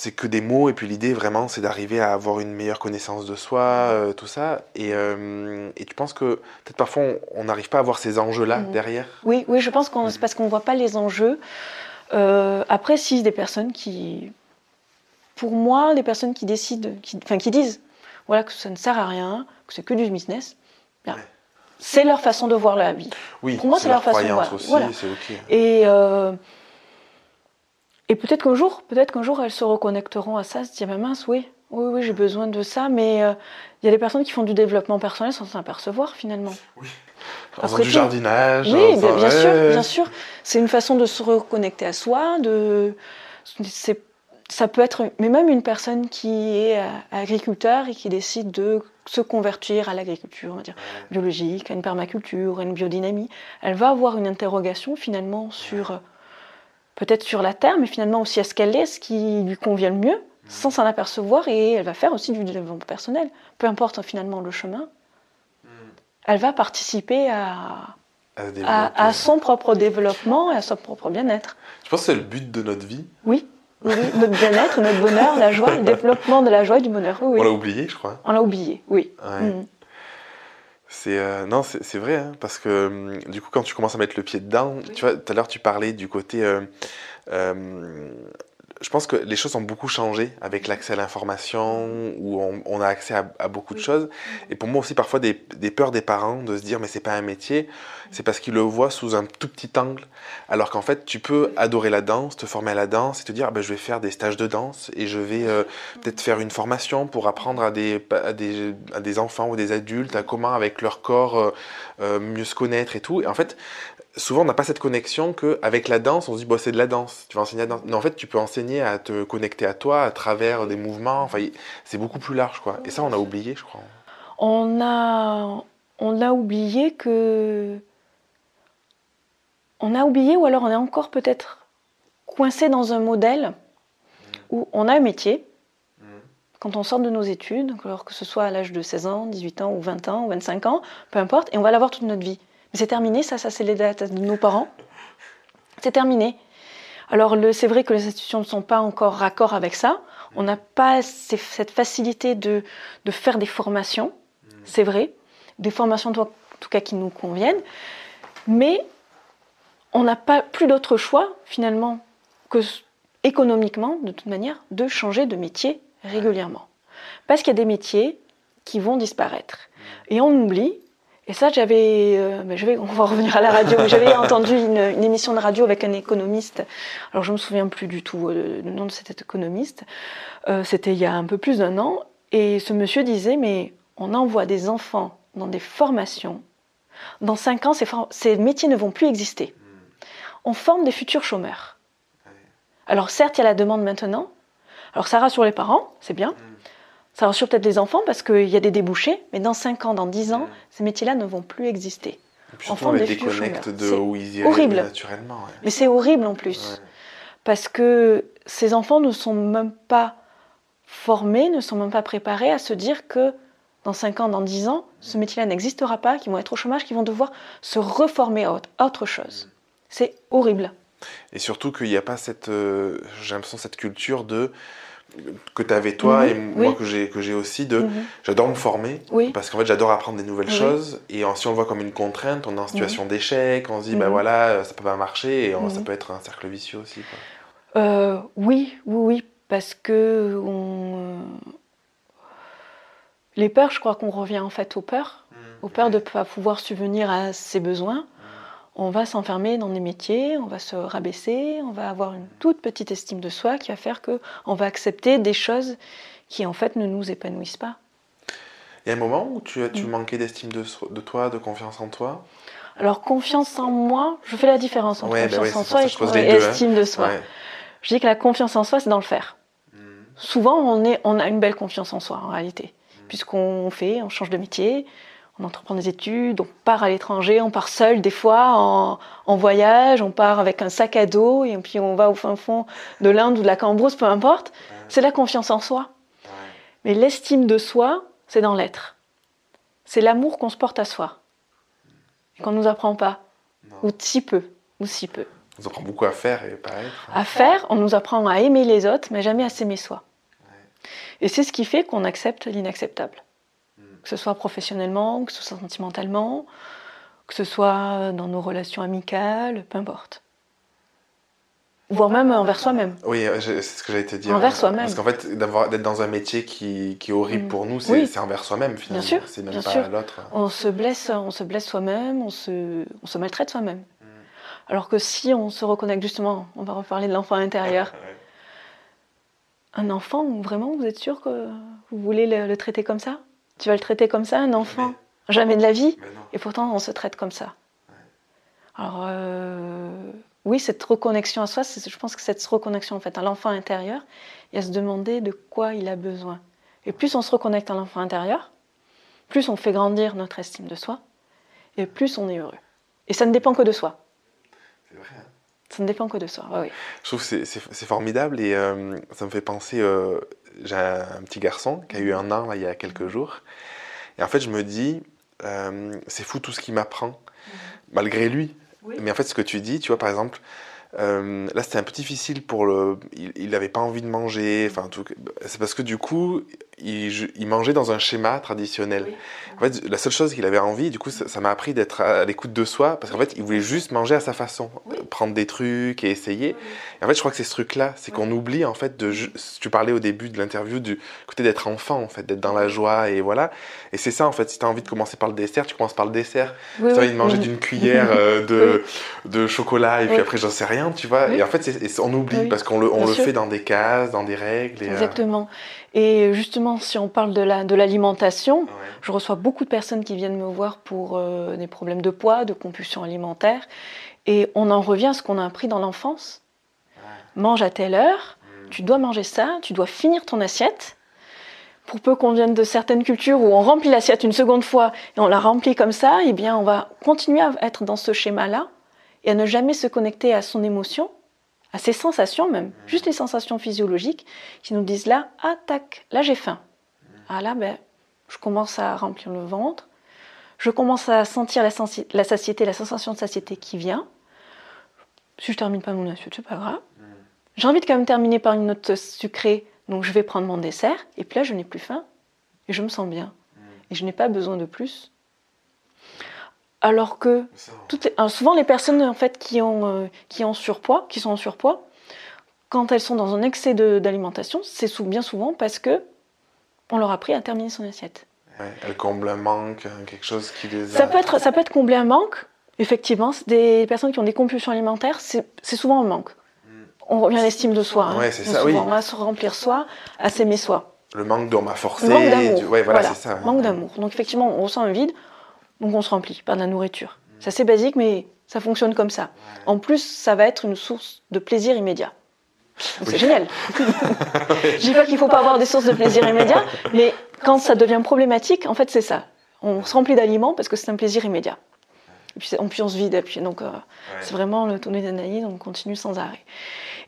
C'est que des mots, et puis l'idée, vraiment, c'est d'arriver à avoir une meilleure connaissance de soi, euh, tout ça. Et, euh, et tu penses que peut-être parfois on- n'arrive pas à voir ces enjeux-là Mhm. derrière? Oui, oui, je pense qu'on c'est parce qu'on ne voit pas les enjeux. Euh, après, si des personnes qui, pour moi, des personnes qui décident, qui, enfin qui disent, voilà que ça ne sert à rien, que c'est que du business, bien, Ouais. c'est leur façon de voir la vie. Oui, Pour moi, c'est leur façon, croyance voilà, aussi, voilà. c'est ok. Et, euh, et peut-être qu'un jour, peut-être qu'un jour, elles se reconnecteront à ça, se dire, mais mince, oui, oui, oui, j'ai besoin de ça, mais euh, il y a des personnes qui font du développement personnel sans s'en apercevoir finalement. En faisant Après du jardinage. Oui, en bien, bien sûr, bien sûr. C'est une façon de se reconnecter à soi, de, c'est, ça peut être, mais même une personne qui est euh, agriculteur et qui décide de se convertir à l'agriculture, on va dire, biologique, à une permaculture, à une biodynamie, elle va avoir une interrogation finalement sur, euh, peut-être sur la terre, mais finalement aussi à ce qu'elle est, ce qui lui convient le mieux, sans s'en apercevoir, et elle va faire aussi du développement personnel. Peu importe finalement le chemin, elle va participer à, son propre développement et à son propre bien-être. Je pense que c'est le but de notre vie. Oui, oui, oui, notre bien-être, notre bonheur, la joie, le [LAUGHS] développement de la joie et du bonheur. Oui, On l'a oublié, je crois. On l'a oublié, oui. Ouais. Mhm. C'est euh, non, c'est vrai, hein, parce que hum, du coup, quand tu commences à mettre le pied dedans, tu vois, tout à l'heure tu parlais du côté. euh, euh, je pense que les choses ont beaucoup changé avec l'accès à l'information, où on, on a accès à, à beaucoup de choses. Et pour moi aussi, parfois, des, des peurs des parents de se dire, mais c'est pas un métier, c'est parce qu'ils le voient sous un tout petit angle. Alors qu'en fait, tu peux adorer la danse, te former à la danse et te dire, ah ben, je vais faire des stages de danse et je vais euh, peut-être faire une formation pour apprendre à des, à, des, à des enfants ou des adultes à comment, avec leur corps, euh, euh, mieux se connaître et tout. Et en fait, souvent, on n'a pas cette connexion qu'avec la danse, on se dit, bon, c'est de la danse, tu vas enseigner la danse. Mais en fait, tu peux enseigner à te connecter à toi à travers des mouvements. Enfin, c'est beaucoup plus large, quoi. Et ça, on a oublié, je crois. On a, on a oublié que. On a oublié, ou alors on est encore peut-être coincé dans un modèle où on a un métier, quand on sort de nos études, alors que ce soit à l'âge de 16 ans, 18 ans, ou 20 ans, ou 25 ans, peu importe, et on va l'avoir toute notre vie. Mais c'est terminé, ça, ça c'est les dates de nos parents. C'est terminé. Alors c'est vrai que les institutions ne sont pas encore raccord avec ça. On n'a pas cette facilité de, de, faire des formations, c'est vrai, des formations en tout cas qui nous conviennent, mais on n'a pas plus d'autre choix finalement que économiquement, de toute manière, de changer de métier régulièrement. Parce qu'il y a des métiers qui vont disparaître. Et on oublie, et ça j'avais, euh, ben, je vais, [LAUGHS] on va revenir à la radio, j'avais [LAUGHS] entendu une, émission de radio avec un économiste, alors je ne me souviens plus du tout euh, le nom de cet économiste, euh, c'était il y a un peu plus d'un an, et ce monsieur disait, mais on envoie des enfants dans des formations, dans cinq ans ces, ces métiers ne vont plus exister. On forme des futurs chômeurs. Alors certes, il y a la demande maintenant, alors ça rassure les parents, c'est bien, ça rassure peut-être les enfants parce qu'il y a des débouchés, mais dans 5 ans, dans 10 ans, ces métiers-là ne vont plus exister. Et puis on les déconnecte de où ils horrible. naturellement. Mais c'est horrible en plus. Parce que ces enfants ne sont même pas formés, ne sont même pas préparés à se dire que dans 5 ans, dans 10 ans, ce métier-là n'existera pas, qu'ils vont être au chômage, qu'ils vont devoir se reformer à autre chose. C'est horrible. Et surtout qu'il n'y a pas cette, euh, j'ai l'impression, cette culture de que tu avais toi et moi que j'ai que j'ai aussi de mhm. j'adore me former parce qu'en fait j'adore apprendre des nouvelles choses et si on le voit comme une contrainte on est en situation d'échec on se dit ben voilà ça peut pas marcher et ça peut être un cercle vicieux aussi euh, oui oui oui parce que on... les peurs je crois qu'on revient en fait aux peurs. Mmh. aux peurs de ne pas pouvoir subvenir à ses besoins on va s'enfermer dans des métiers, on va se rabaisser, on va avoir une toute petite estime de soi qui va faire que on va accepter des choses qui en fait ne nous épanouissent pas. Il y a un moment où tu, tu mm. manquais d'estime de, toi, de confiance en toi? Alors confiance en moi, je fais la différence entre bah confiance en soi et, hein. estime de soi. Je dis que la confiance en soi, c'est dans le faire. Mm. Souvent, on, est, on a une belle confiance en soi en réalité, mm. puisqu'on fait, on change de métier, on entreprend des études, on part à l'étranger, on part seul des fois en, voyage, on part avec un sac à dos et puis on va au fin fond de l'Inde ou de la Cambrousse, peu importe. C'est la confiance en soi. Mais l'estime de soi, c'est dans l'être. C'est l'amour qu'on se porte à soi et qu'on ne nous apprend pas, ou si peu, ou si peu. On nous apprend beaucoup à faire et pas à être. À faire, on nous apprend à aimer les autres, mais jamais à s'aimer soi. Et c'est ce qui fait qu'on accepte l'inacceptable que ce soit professionnellement, que ce soit sentimentalement, que ce soit dans nos relations amicales, peu importe. Voire même envers soi-même. Oui, c'est ce que j'allais te dire. Envers soi-même. Parce qu'en fait, d'être dans un métier qui, qui est horrible mm. pour nous, c'est envers soi-même finalement. Bien sûr. C'est même pas l'autre. On se blesse, on se blesse soi-même, on se, on se maltraite soi-même. Mm. Alors que si on se reconnecte justement, on va reparler de l'enfant intérieur. [LAUGHS] Un enfant, vraiment, vous êtes sûr que vous voulez le traiter comme ça? Tu vas le traiter comme ça, un enfant Jamais de la vie. Et pourtant, on se traite comme ça. Alors, euh, oui, cette reconnexion à soi, je pense que cette reconnexion en fait à l'enfant intérieur et à se demander de quoi il a besoin. Et plus on se reconnecte à l'enfant intérieur, plus on fait grandir notre estime de soi et plus on est heureux. Et ça ne dépend que de soi. C'est vrai. Hein. ça ne dépend que de soi, oui. Je trouve que c'est formidable et euh, ça me fait penser, euh, j'ai un petit garçon qui a eu un an là, il y a quelques jours. Et en fait, je me dis, euh, c'est fou tout ce qu'il m'apprend, mhm. malgré lui. Mais en fait, ce que tu dis, tu vois, par exemple, euh, là, c'était un peu difficile pour le. Il n'avait pas envie de manger. Enfin, tout... c'est parce que du coup, il, mangeait dans un schéma traditionnel. En fait, la seule chose qu'il avait envie, du coup, ça m'a appris d'être à, l'écoute de soi, parce qu'en fait, il voulait juste manger à sa façon, prendre des trucs et essayer. Et en fait, je crois que c'est ce truc-là, c'est qu'on oublie en fait de. Tu parlais au début de l'interview du côté d'être enfant, en fait, d'être dans la joie et voilà. Et c'est ça, en fait. Si tu as envie de commencer par le dessert, tu commences par le dessert. si tu as envie de manger d'une cuillère euh, de, de chocolat et puis après, j'en sais rien, tu vois. Et en fait, on oublie parce qu'on le, on le fait dans des cases, dans des règles. Et, euh, Exactement. Et justement, si on parle de l'alimentation, la, de je reçois beaucoup de personnes qui viennent me voir pour euh, des problèmes de poids, de compulsion alimentaire. Et on en revient à ce qu'on a appris dans l'enfance. Mange à telle heure, mm. tu dois manger ça, tu dois finir ton assiette. Pour peu qu'on vienne de certaines cultures où on remplit l'assiette une seconde fois et on la remplit comme ça, eh bien on va continuer à être dans ce schéma-là et à ne jamais se connecter à son émotion à ces sensations même, juste les sensations physiologiques qui nous disent là, ah tac, là j'ai faim. Ah là, ben, je commence à remplir le ventre, je commence à sentir la, satiété, la sensation de satiété qui vient. Si je termine pas mon assiette, c'est pas grave. J'ai envie de quand même terminer par une note sucrée, Donc je vais prendre mon dessert, et puis là, je n'ai plus faim, et je me sens bien. Et je n'ai pas besoin de plus. Alors que toutes les- alors souvent les personnes en fait qui ont, euh, qui ont surpoids, qui sont en surpoids, quand elles sont dans un excès d'alimentation, c'est bien souvent parce que on leur a appris à terminer son assiette. Ouais, elles comblent un manque, hein, quelque chose qui les a... Ça peut être, ça peut être combler un manque. Effectivement, des personnes qui ont des compulsions alimentaires, c'est souvent un manque. On revient à l'estime de soi. hein. Ouais, c'est Bien ça, souvent. oui. On va se remplir soi, à s'aimer soi. Le manque d'on m'a forcé. Manque d'amour. du- Ouais, voilà, c'est ça. ouais. Manque d'amour. Donc effectivement, on ressent un vide, donc on se remplit par de la nourriture. C'est assez basique, mais ça fonctionne comme ça. En plus, ça va être une source de plaisir immédiat. C'est Oui. génial. [LAUGHS] Je dis pas qu'il faut pas avoir des sources de plaisir immédiat, mais quand ça devient problématique, en fait, c'est ça. On se remplit d'aliments parce que c'est un plaisir immédiat. Et puis, on, puis on se vide. Et puis, donc, euh, c'est vraiment le tonneau d'analyse, on continue sans arrêt.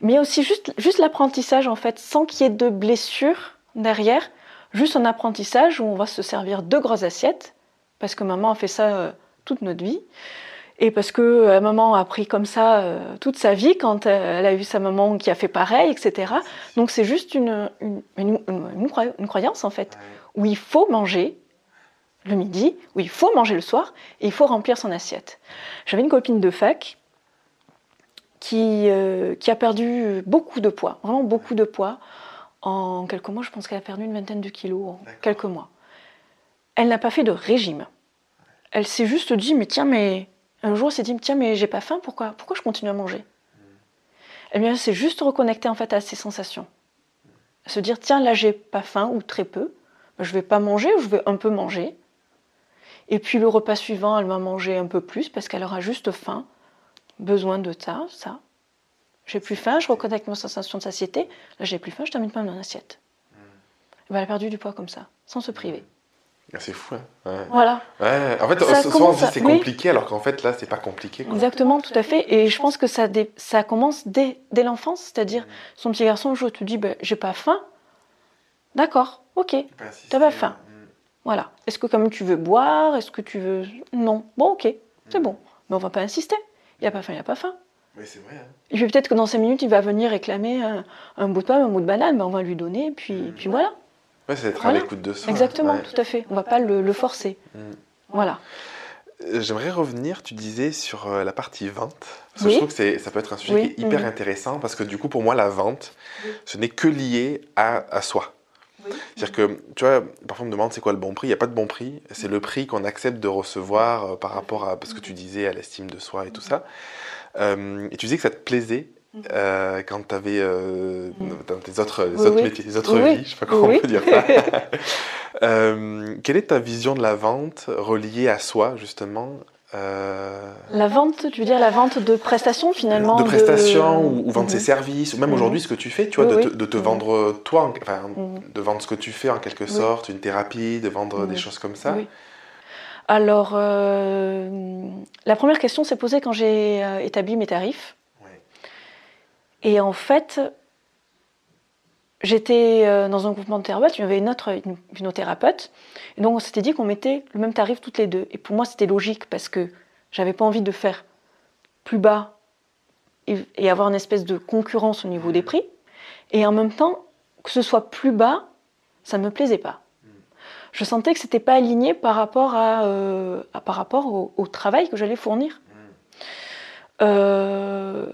Mais il y a aussi juste, juste l'apprentissage, en fait, sans qu'il y ait de blessure derrière, juste un apprentissage où on va se servir de grosses assiettes, parce que maman a fait ça euh, toute notre vie, et parce que euh, maman a appris comme ça euh, toute sa vie, quand elle a eu sa maman qui a fait pareil, etc. Donc c'est juste une, une, une- une- une croy- une croyance, en fait, où il faut manger le midi, où il faut manger le soir, et il faut remplir son assiette. J'avais une copine de fac qui, euh, qui a perdu beaucoup de poids, vraiment beaucoup de poids. En quelques mois, je pense qu'elle a perdu une vingtaine de kilos en quelques mois. Elle n'a pas fait de régime. Elle s'est juste dit, mais tiens, mais un jour, elle s'est dit, tiens, mais j'ai pas faim, pourquoi, pourquoi je continue à manger? Eh bien, c'est juste reconnecter en fait à ses sensations. Se dire, tiens, là, j'ai pas faim ou très peu, je vais pas manger ou je vais un peu manger. Et puis le repas suivant, elle va manger un peu plus parce qu'elle aura juste faim, besoin de ça, ça. J'ai plus faim, je reconnecte ma sensation de satiété. Là, j'ai plus faim, je termine pas mon assiette. Et ben, elle a perdu du poids comme ça, sans se priver. Ah, C'est fou, hein. Ouais. Voilà, Ouais, En fait, Ça souvent on se dit c'est oui. compliqué, alors qu'en fait, là, c'est pas compliqué. quoi. exactement, tout à fait. Et je pense que ça, dé- ça commence dès, dès l'enfance, c'est-à-dire son petit garçon, un jour, te dit, ben, j'ai pas faim. D'accord, ok, Pas insister, T'as pas faim. mm. voilà. Est-ce que même tu veux boire Est-ce que tu veux... Non, bon, ok, c'est bon. Mais on va pas insister. Il a pas faim, il a pas faim. Oui, c'est vrai. hein. Et puis peut-être que dans 5 minutes, il va venir réclamer un, un bout de pomme, un bout de banane, ben on va lui donner, puis, puis voilà. Ouais, c'est être Voilà. à l'écoute de soi. Exactement, ouais. tout à fait. On va pas le, le forcer. Mm. Voilà. Euh, J'aimerais revenir, tu disais, sur euh, la partie vente. Parce que je trouve que ça peut être un sujet Oui. qui est hyper Mhm. intéressant, parce que du coup, pour moi, la vente, ce n'est que lié à, à soi. C'est-à-dire que, tu vois, parfois on me demande c'est quoi le bon prix. Il n'y a pas de bon prix. C'est le prix qu'on accepte de recevoir euh, par rapport à ce que tu disais, à l'estime de soi et tout ça. Euh, et tu disais que ça te plaisait euh, quand tu avais dans tes autres, les Oui, autres oui. métiers, les autres Oui. vies, je sais pas comment on peut dire ça. [LAUGHS] Euh, quelle est ta vision de la vente reliée à soi, justement euh, La vente, tu veux dire la vente de prestations finalement de prestations ou, ou vendre Mhm. ses services, ou même Mhm. aujourd'hui ce que tu fais, tu vois, de, te, de te Mhm. vendre euh, toi, en- enfin, Mhm. de vendre ce que tu fais en quelque sorte, une thérapie, de vendre des Mhm. choses comme ça? Alors, euh, la première question s'est posée quand j'ai euh, établi mes tarifs. Et en fait, j'étais euh, dans un groupement de thérapeutes, il y avait une autre une hypnothérapeute. Et donc, on s'était dit qu'on mettait le même tarif toutes les deux. Et pour moi, c'était logique parce que j'avais pas envie de faire plus bas et, et avoir une espèce de concurrence au niveau des prix. Et en même temps, que ce soit plus bas, ça ne me plaisait pas. Je sentais que c'était pas aligné par rapport, à, euh, à- par rapport au, au travail que j'allais fournir. Euh,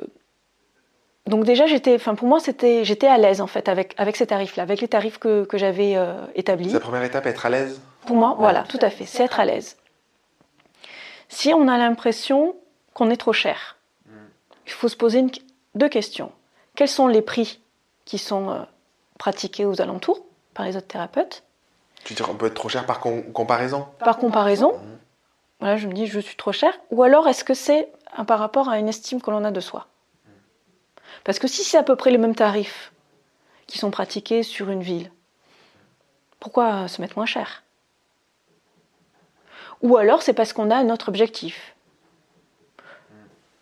donc déjà, j'étais, enfin pour moi, c'était, j'étais à l'aise en fait avec, avec ces tarifs-là, avec les tarifs que, que j'avais euh, établis. C'est la première étape, être à l'aise. Pour moi, voilà, tout à fait, c'est être à l'aise. Si on a l'impression qu'on est trop cher, il faut se poser une- deux questions. Quels sont les prix qui sont euh, pratiqués aux alentours par les autres thérapeutes? Tu dis, on peut être trop cher par com- comparaison? Par comparaison, Mhm. voilà, je me dis je suis trop cher, ou alors est-ce que c'est un- par rapport à une estime que l'on a de soi? Parce que si c'est à peu près les mêmes tarifs qui sont pratiqués sur une ville, pourquoi se mettre moins cher? Ou alors c'est parce qu'on a un autre objectif.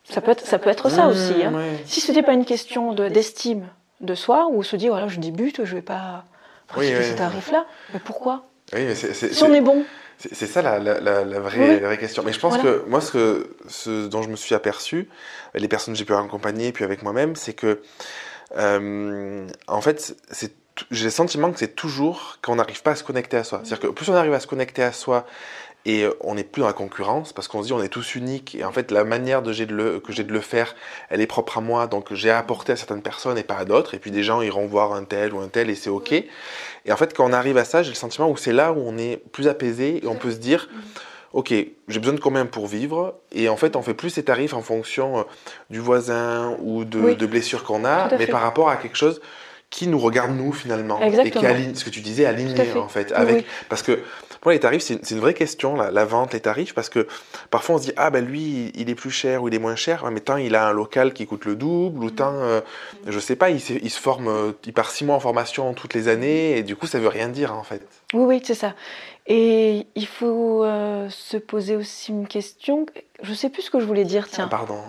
Ça peut être ça, peut être ça aussi. hein. Si ce n'était pas une question de- d'estime de soi, ou se dire voilà je débute, je vais pas pratiquer Oui, ces oui. tarifs-là, mais pourquoi? Oui, mais Si on est bon, C'est ça la, la- la- la vraie, Oui. vraie question. Mais je pense Voilà. que moi, ce, que, ce dont je me suis aperçu, les personnes que j'ai pu accompagner, puis avec moi-même, c'est que, euh, en fait, c'est j'ai le sentiment que c'est toujours qu'on n'arrive pas à se connecter à soi. C'est-à-dire que plus on arrive à se connecter à soi et euh, on n'est plus dans la concurrence parce qu'on se dit on est tous uniques. Et en fait la manière de, le, que j'ai de le faire elle est propre à moi. Donc j'ai apporté à certaines personnes et pas à d'autres. Et puis des gens iront voir un tel ou un tel et c'est ok. Et en fait quand on arrive à ça j'ai le sentiment où c'est là où on est plus apaisé et on peut se dire ok, j'ai besoin de combien pour vivre? Et en fait, on fait plus ces tarifs en fonction euh, du voisin ou de, de blessures qu'on a, mais par rapport à quelque chose qui nous regarde nous finalement et qui aligne ce que tu disais aligné en fait avec parce que pour les tarifs c'est une, vraie question la, vente les tarifs parce que parfois on se dit ah ben lui il est plus cher ou il est moins cher. Mais tant il a un local qui coûte le double ou tant euh, je sais pas il, il, se forme euh, il part six mois en formation toutes les années et du coup ça veut rien dire en fait. Oui oui c'est ça. Et il faut euh, se poser aussi une question. Je sais plus ce que je voulais dire tiens. Ah, pardon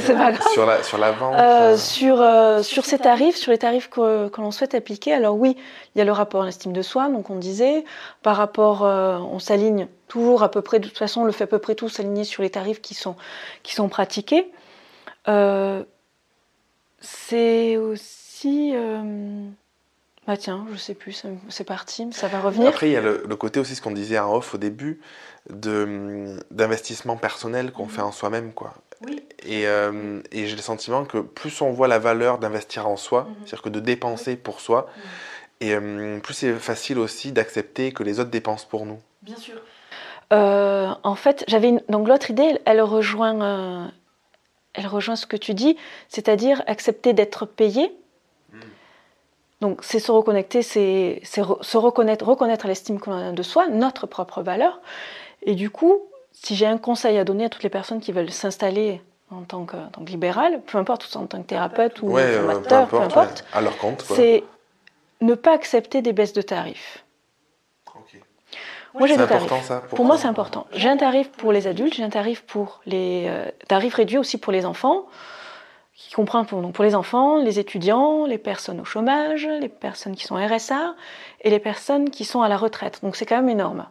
c'est pas grave. Sur la, sur la vente euh, euh. sur, euh, sur ces tarifs, sur les tarifs que, que l'on souhaite appliquer, alors oui, il y a le rapport à l'estime de soi, donc on disait, par rapport, on s'aligne toujours à peu près, de toute façon, on le fait à peu près tout s'aligner sur les tarifs qui sont, qui sont pratiqués. c'est aussi. Bah tiens, je sais plus, c'est parti, ça va revenir. Après, il y a le, le côté aussi, ce qu'on disait en off au début, d'investissement personnel qu'on fait en soi-même. quoi. Et, euh, et j'ai le sentiment que plus on voit la valeur d'investir en soi, mhm. c'est-à-dire que de dépenser pour soi, mhm. et euh, plus c'est facile aussi d'accepter que les autres dépensent pour nous. Bien sûr. Euh, en fait, j'avais donc l'autre idée, elle rejoint, elle rejoint ce que tu dis, c'est-à-dire accepter d'être payé. Hmm. Donc c'est se reconnecter, c'est se reconnaître, reconnaître l'estime qu'on a de soi, notre propre valeur. Et du coup, si j'ai un conseil à donner à toutes les personnes qui veulent s'installer en tant que, libéral, peu importe, en tant que thérapeute ou euh, formateur, peu importe, à leur compte, c'est ne pas accepter des baisses de tarifs. Moi, j'ai des tarifs. Ça, pour, moi, c'est important. J'ai un tarif pour les adultes, j'ai un tarif pour les euh, tarifs réduits aussi pour les enfants, qui comprend pour, donc pour les enfants, les étudiants, les personnes au chômage, les personnes qui sont RSA et les personnes qui sont à la retraite. Donc c'est quand même énorme.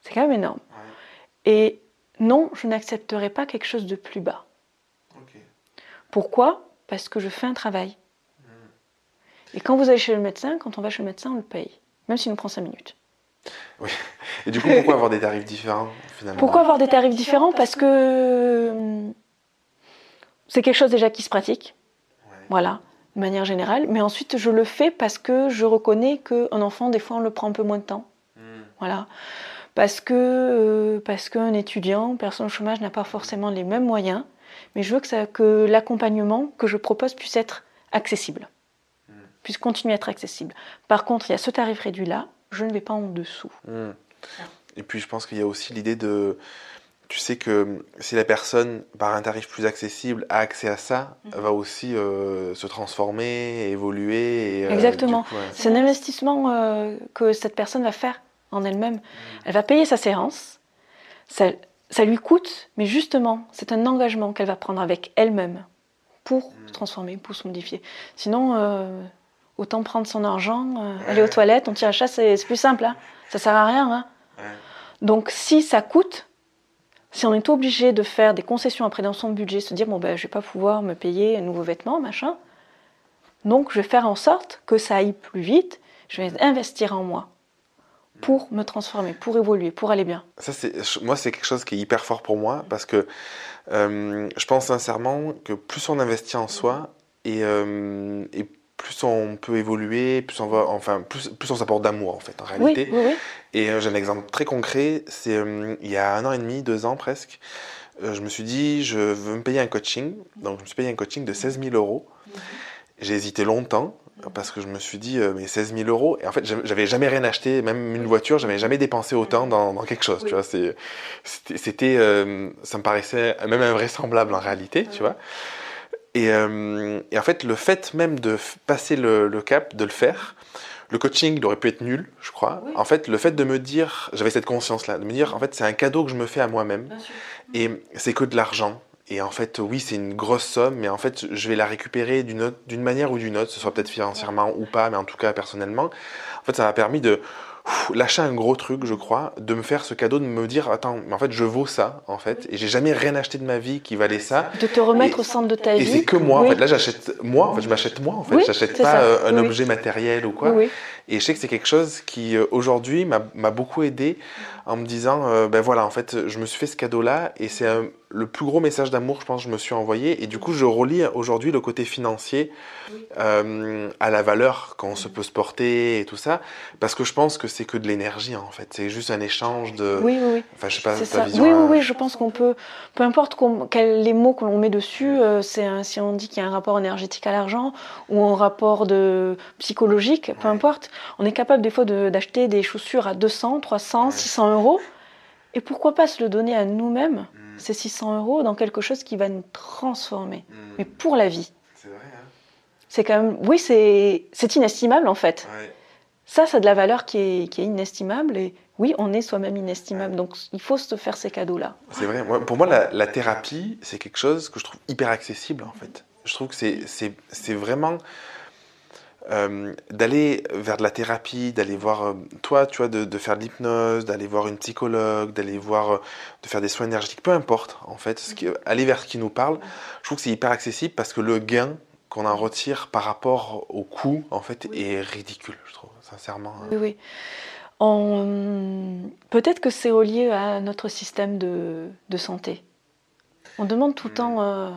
C'est quand même énorme. Et non, je n'accepterai pas quelque chose de plus bas. Pourquoi? Parce que je fais un travail. Hmm. Et quand vous allez chez le médecin, quand on va chez le médecin, on le paye, même s'il nous prend 5 minutes. Oui. Et du coup, pourquoi avoir des tarifs différents finalement? Pourquoi avoir des tarifs différents? Parce que hum, c'est quelque chose déjà qui se pratique. Voilà, de manière générale. Mais ensuite, je le fais parce que je reconnais qu'un enfant, des fois, on le prend un peu moins de temps. Hmm. Voilà parce que euh, parce qu'un étudiant, personne au chômage n'a pas forcément les mêmes moyens, mais je veux que, ça, que l'accompagnement que je propose puisse être accessible, hmm. puisse continuer à être accessible. Par contre, il y a ce tarif réduit là, je ne vais pas en dessous. Hmm. Et puis je pense qu'il y a aussi l'idée de tu sais que si la personne, par un tarif plus accessible, a accès à ça, elle va aussi euh, se transformer, évoluer. Euh, Exactement. C'est un investissement que cette personne va faire en elle-même. Elle va payer sa séance, ça, ça lui coûte, mais justement, c'est un engagement qu'elle va prendre avec elle-même pour se transformer, pour se modifier. Sinon, euh, autant prendre son argent, euh, aller aux toilettes, on tire à chasse, c'est plus simple. Hein. Ça sert à rien. Hein. Donc, si ça coûte, si on est obligé de faire des concessions après dans son budget, se dire bon ben je vais pas pouvoir me payer un nouveau vêtement, machin, donc je vais faire en sorte que ça aille plus vite. Je vais investir en moi pour me transformer, pour évoluer, pour aller bien. Ça, c'est, moi, c'est quelque chose qui est hyper fort pour moi parce que euh, je pense sincèrement que plus on investit en soi et, euh, et plus on peut évoluer, plus on va, enfin, plus, plus on s'apporte d'amour en fait, en réalité. Oui, oui, Et euh, j'ai un exemple très concret. C'est il y a un an et demi, deux ans presque. je me suis dit, je veux me payer un coaching. Donc, je me suis payé un coaching de 16 000 euros. Mhm. J'ai hésité longtemps parce que je me suis dit, euh, mais 16 000 euros, et en fait, j'avais jamais rien acheté, même une voiture, j'avais jamais dépensé autant dans, quelque chose, tu vois. C'était, euh, ça me paraissait même invraisemblable en réalité, tu vois. Euh, et, en fait, le fait même de passer le, cap, de le faire, le coaching, il aurait pu être nul, je crois. En fait, le fait de me dire, j'avais cette conscience-là, de me dire, en fait, c'est un cadeau que je me fais à moi-même, et c'est que de l'argent. Et en fait, oui, c'est une grosse somme, mais en fait, je vais la récupérer d'une manière ou d'une autre, ce soit peut-être financièrement ou pas, mais en tout cas personnellement. En fait, ça m'a permis de lâcher un gros truc, je crois, de me faire ce cadeau, de me dire attends, mais en fait, je vaux ça, en fait, et j'ai jamais rien acheté de ma vie qui valait ça. De te remettre au centre de ta vie. Et c'est que moi, en fait. Là, j'achète moi, en fait, je m'achète moi, en fait. j'achète pas euh, un objet matériel ou quoi. Et je sais que c'est quelque chose qui, euh, aujourd'hui, m'a beaucoup aidé en me disant euh, ben voilà, en fait, je me suis fait ce cadeau-là, et c'est le plus gros message d'amour, je pense, que je me suis envoyé. Et du coup, je relis aujourd'hui le côté financier à la valeur qu'on se peut se porter et tout ça, parce que je pense que c'est que de l'énergie, en fait. C'est juste un échange de. Oui, oui, oui. Enfin, je sais pas, ta vision, oui, oui, oui, je pense qu'on peut, peu importe quels les mots que l'on met dessus, c'est si on dit qu'il y a un rapport énergétique à l'argent ou un rapport de psychologique, peu importe, on est capable des fois d'acheter des chaussures à 200, 300, 600 euros. Et pourquoi pas se le donner à nous-mêmes, mm. Ces 600 euros, dans quelque chose qui va nous transformer, mm. mais pour la vie. C'est vrai. Hein c'est quand même, oui, c'est inestimable en fait. Ça, ça a de la valeur qui est, qui est inestimable et oui, on est soi-même inestimable. Donc, il faut se faire ces cadeaux-là. C'est vrai. pour moi, la, la thérapie, c'est quelque chose que je trouve hyper accessible, en fait. Je trouve que c'est vraiment euh, d'aller vers de la thérapie, d'aller voir, euh, toi, tu vois, de, de faire de l'hypnose, d'aller voir une psychologue, d'aller voir, euh, de faire des soins énergétiques, peu importe, en fait, ce qui, aller vers ce qui nous parle, je trouve que c'est hyper accessible parce que le gain qu'on en retire par rapport au coût, en fait, est ridicule, je trouve, sincèrement. Hein. Oui, oui. Peut-être que c'est relié à notre système de, de santé. On demande tout le hmm. temps euh,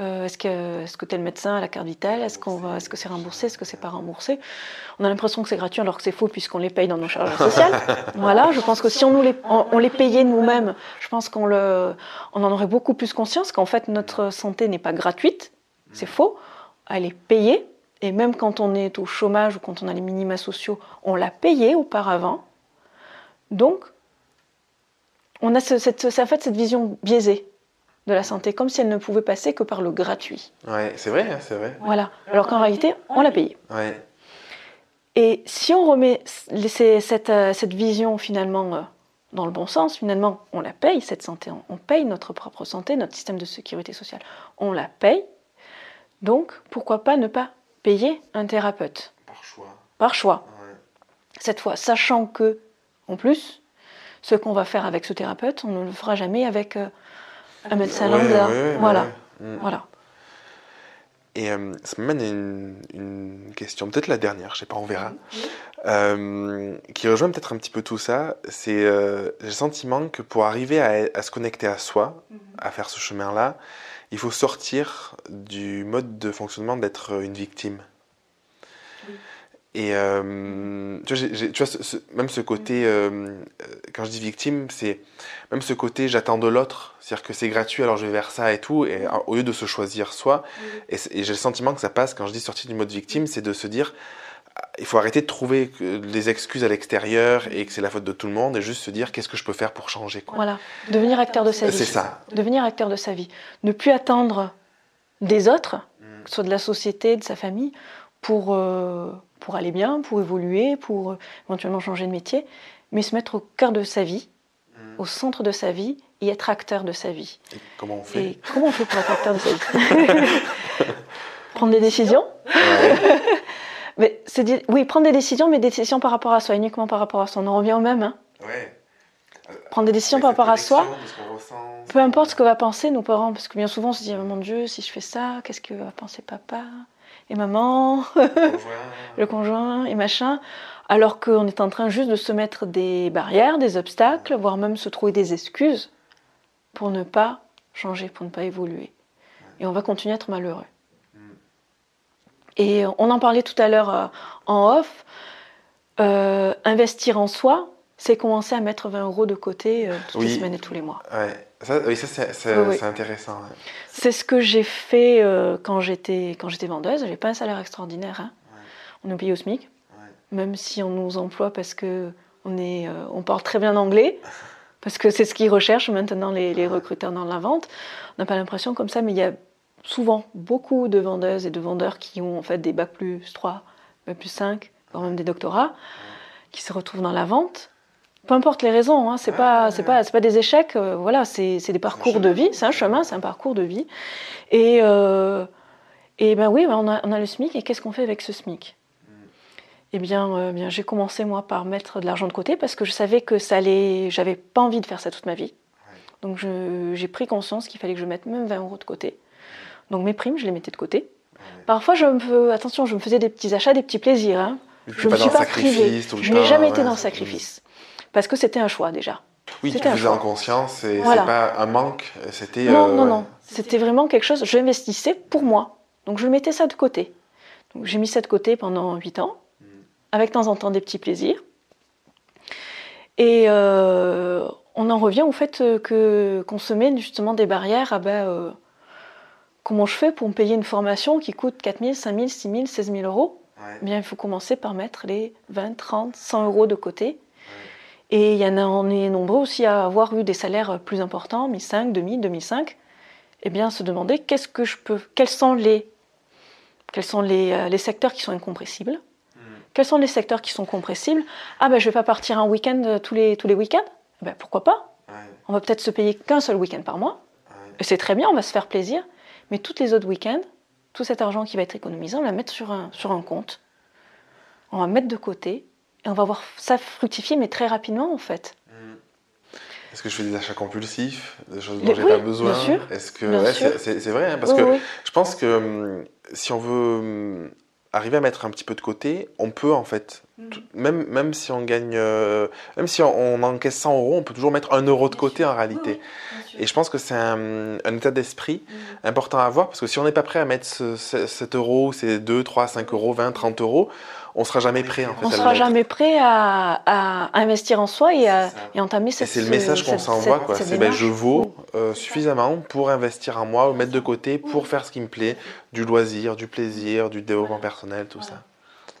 est-ce que, est-ce que tel médecin a la carte vitale? Est-ce qu'on va, est-ce que c'est remboursé? Est-ce que c'est pas remboursé? On a l'impression que c'est gratuit alors que c'est faux puisqu'on les paye dans nos charges sociales. [LAUGHS] voilà, je pense que si on nous les, on, les payait nous-mêmes, je pense qu'on le, on en aurait beaucoup plus conscience qu'en fait notre santé n'est pas gratuite. C'est faux. Elle est payée. Et même quand on est au chômage ou quand on a les minima sociaux, on l'a payée auparavant. Donc, on a cette, en fait cette vision biaisée de la santé, comme si elle ne pouvait passer que par le gratuit. Ouais, c'est vrai, hein, c'est vrai. Voilà. Alors qu'en réalité, on l'a payé. Ouais. Et si on remet cette, euh, cette vision finalement euh, dans le bon sens, finalement, on la paye, cette santé. On paye notre propre santé, notre système de sécurité sociale. On la paye. Donc, pourquoi pas ne pas payer un thérapeute? Par choix. Par choix. Cette fois, sachant que, en plus, ce qu'on va faire avec ce thérapeute, on ne le fera jamais avec euh, un médecin lambda. voilà. Mm. voilà. Et euh, ça me mène à une, question, peut-être la dernière, je sais pas, on verra, euh, qui rejoint peut-être un petit peu tout ça. C'est euh, j'ai le sentiment que pour arriver à, se connecter à soi, mm-hmm. à faire ce chemin-là, il faut sortir du mode de fonctionnement d'être une victime. Et euh, tu vois, tu vois même ce côté, euh, euh, quand je dis victime, c'est même ce côté j'attends de l'autre, c'est-à-dire que c'est gratuit alors je vais vers ça et tout, et au lieu de se choisir soi, et, j'ai le sentiment que ça passe quand je dis sortir du mode victime, c'est de se dire il faut arrêter de trouver des excuses à l'extérieur et que c'est la faute de tout le monde et juste se dire qu'est-ce que je peux faire pour changer. Quoi. Voilà, devenir acteur de sa vie. C'est ça. Devenir acteur de sa vie. Ne plus attendre des autres, mm. que ce soit de la société, de sa famille, pour pour aller bien, pour évoluer, pour euh, éventuellement changer de métier, mais se mettre au cœur de sa vie, mm. au centre de sa vie et être acteur de sa vie. Et comment on fait? Comment on fait pour être acteur de sa vie? [LAUGHS] Prendre des décisions? [LAUGHS] mais c'est oui, prendre des décisions, mais des décisions par rapport à soi, uniquement par rapport à soi. On en revient au même. Hein ouais. Prendre des décisions par rapport à soi. Peu importe ce que va penser nos parents, parce que bien souvent on se dit oh mon Dieu, si je fais ça, qu'est-ce que va penser papa? Et maman, [LAUGHS] le conjoint et machin, alors qu'on est en train juste de se mettre des barrières, des obstacles, voire même se trouver des excuses pour ne pas changer, pour ne pas évoluer. Et on va continuer à être malheureux. Mm. Et on en parlait tout à l'heure euh, en off, euh, investir en soi, c'est commencer à mettre 20 euros de côté euh, toutes les semaines et tous les mois. oui, ça c'est intéressant. C'est ce que j'ai fait euh, quand j'étais quand j'étais vendeuse. J'ai pas un salaire extraordinaire. Hein. On est payé au SMIC, même si on nous emploie parce que on est euh, on parle très bien anglais, [LAUGHS] parce que c'est ce qu'ils recherchent maintenant les, les, recruteurs dans la vente. On n'a pas l'impression comme ça, mais il y a souvent beaucoup de vendeuses et de vendeurs qui ont en fait des bacs plus 3, bac plus 5, voire même des doctorats, qui se retrouvent dans la vente peu importe les raisons, hein, c'est pas c'est pas c'est pas des échecs, euh, voilà, c'est des parcours de vie, c'est un chemin, c'est un parcours de vie. Et euh, et ben oui, ben on a on a le SMIC et qu'est-ce qu'on fait avec ce SMIC? Eh bien, euh, bien j'ai commencé moi par mettre de l'argent de côté parce que je savais que ça allait. J'avais pas envie de faire ça toute ma vie. Donc j'ai pris conscience qu'il fallait que je mette même 20 euros de côté. Donc mes primes, je les mettais de côté. Parfois, je me attention, je me faisais des petits achats, des petits plaisirs. Hein. Je ne me suis pas privée. Je n'ai jamais été dans le sacrifice. Parce que c'était un choix déjà. Oui, tu faisais en conscience et c'est pas un manque, c'était... Non, non, euh, non. C'était vraiment quelque chose, j'investissais pour moi. Donc je mettais ça de côté. Donc j'ai mis ça de côté pendant 8 ans, mm. avec de temps en temps des petits plaisirs. Et euh, on en revient au fait que qu'on se met justement des barrières. Ah ben, euh, comment je fais pour me payer une formation qui coûte 4 000, 5 000, 6 000, 16 000 euros? Eh Bien, il faut commencer par mettre les 20, 30, 100 euros de côté. Et il y en a, on est nombreux aussi à avoir eu des salaires plus importants, 1005, 2000, 2005. Eh bien, se demander qu'est-ce que je peux, quels sont les, quels sont les, euh, les secteurs qui sont incompressibles, hmm. quels sont les secteurs qui sont compressibles? Ah ben, je vais pas partir un week-end euh, tous les tous les week-ends? Eh ben, pourquoi pas? On va peut-être se payer qu'un seul week-end par mois. Et c'est très bien, on va se faire plaisir. Mais tous les autres week-ends, tout cet argent qui va être économisé, on va le mettre sur un, sur un compte. On va mettre de côté et on va voir ça fructifier, mais très rapidement en fait. Mm. Est-ce que je fais des achats compulsifs, des choses dont j'ai pas besoin? Bien sûr. Est-ce que c'est vrai hein, parce que je pense que hum, si on veut hum, arriver à mettre un petit peu de côté, on peut en fait, mm. même, même si on gagne, euh, même si on, encaisse 100 euros, on peut toujours mettre un euro de côté en réalité. Et je pense que c'est un, état d'esprit mm. important à avoir parce que si on n'est pas prêt à mettre ce, 7 euros, ces 2, 3, 5 euros, 20, 30 euros, on sera jamais prêt en fait. On sera jamais prêt à, investir en soi et à et entamer cette. Et c'est le message qu'on s'envoie quoi. C'est ben, je vaux euh, suffisamment pour investir en moi, mettre de côté pour faire ce qui me plaît, du loisir, du plaisir, du développement personnel, tout ça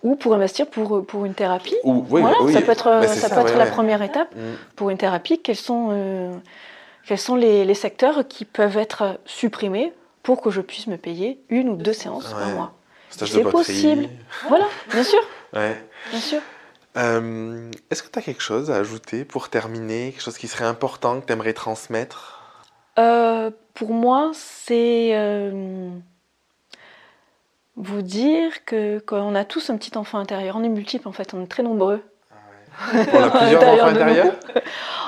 ou pour investir pour, pour une thérapie. voilà, ça peut être, ça, peut être la première étape. Mm. Pour une thérapie, quels sont, euh, quels sont les, les, secteurs qui peuvent être supprimés pour que je puisse me payer une ou deux séances par mois? C'est possible. voilà, bien sûr. Bien sûr. Euh, est-ce que tu as quelque chose à ajouter pour terminer Quelque chose qui serait important que tu aimerais transmettre? Euh, Pour moi, c'est vous dire que qu'on a tous un petit enfant intérieur. On est multiple en fait, on est très nombreux. Ah on a [LAUGHS] plusieurs enfants intérieurs?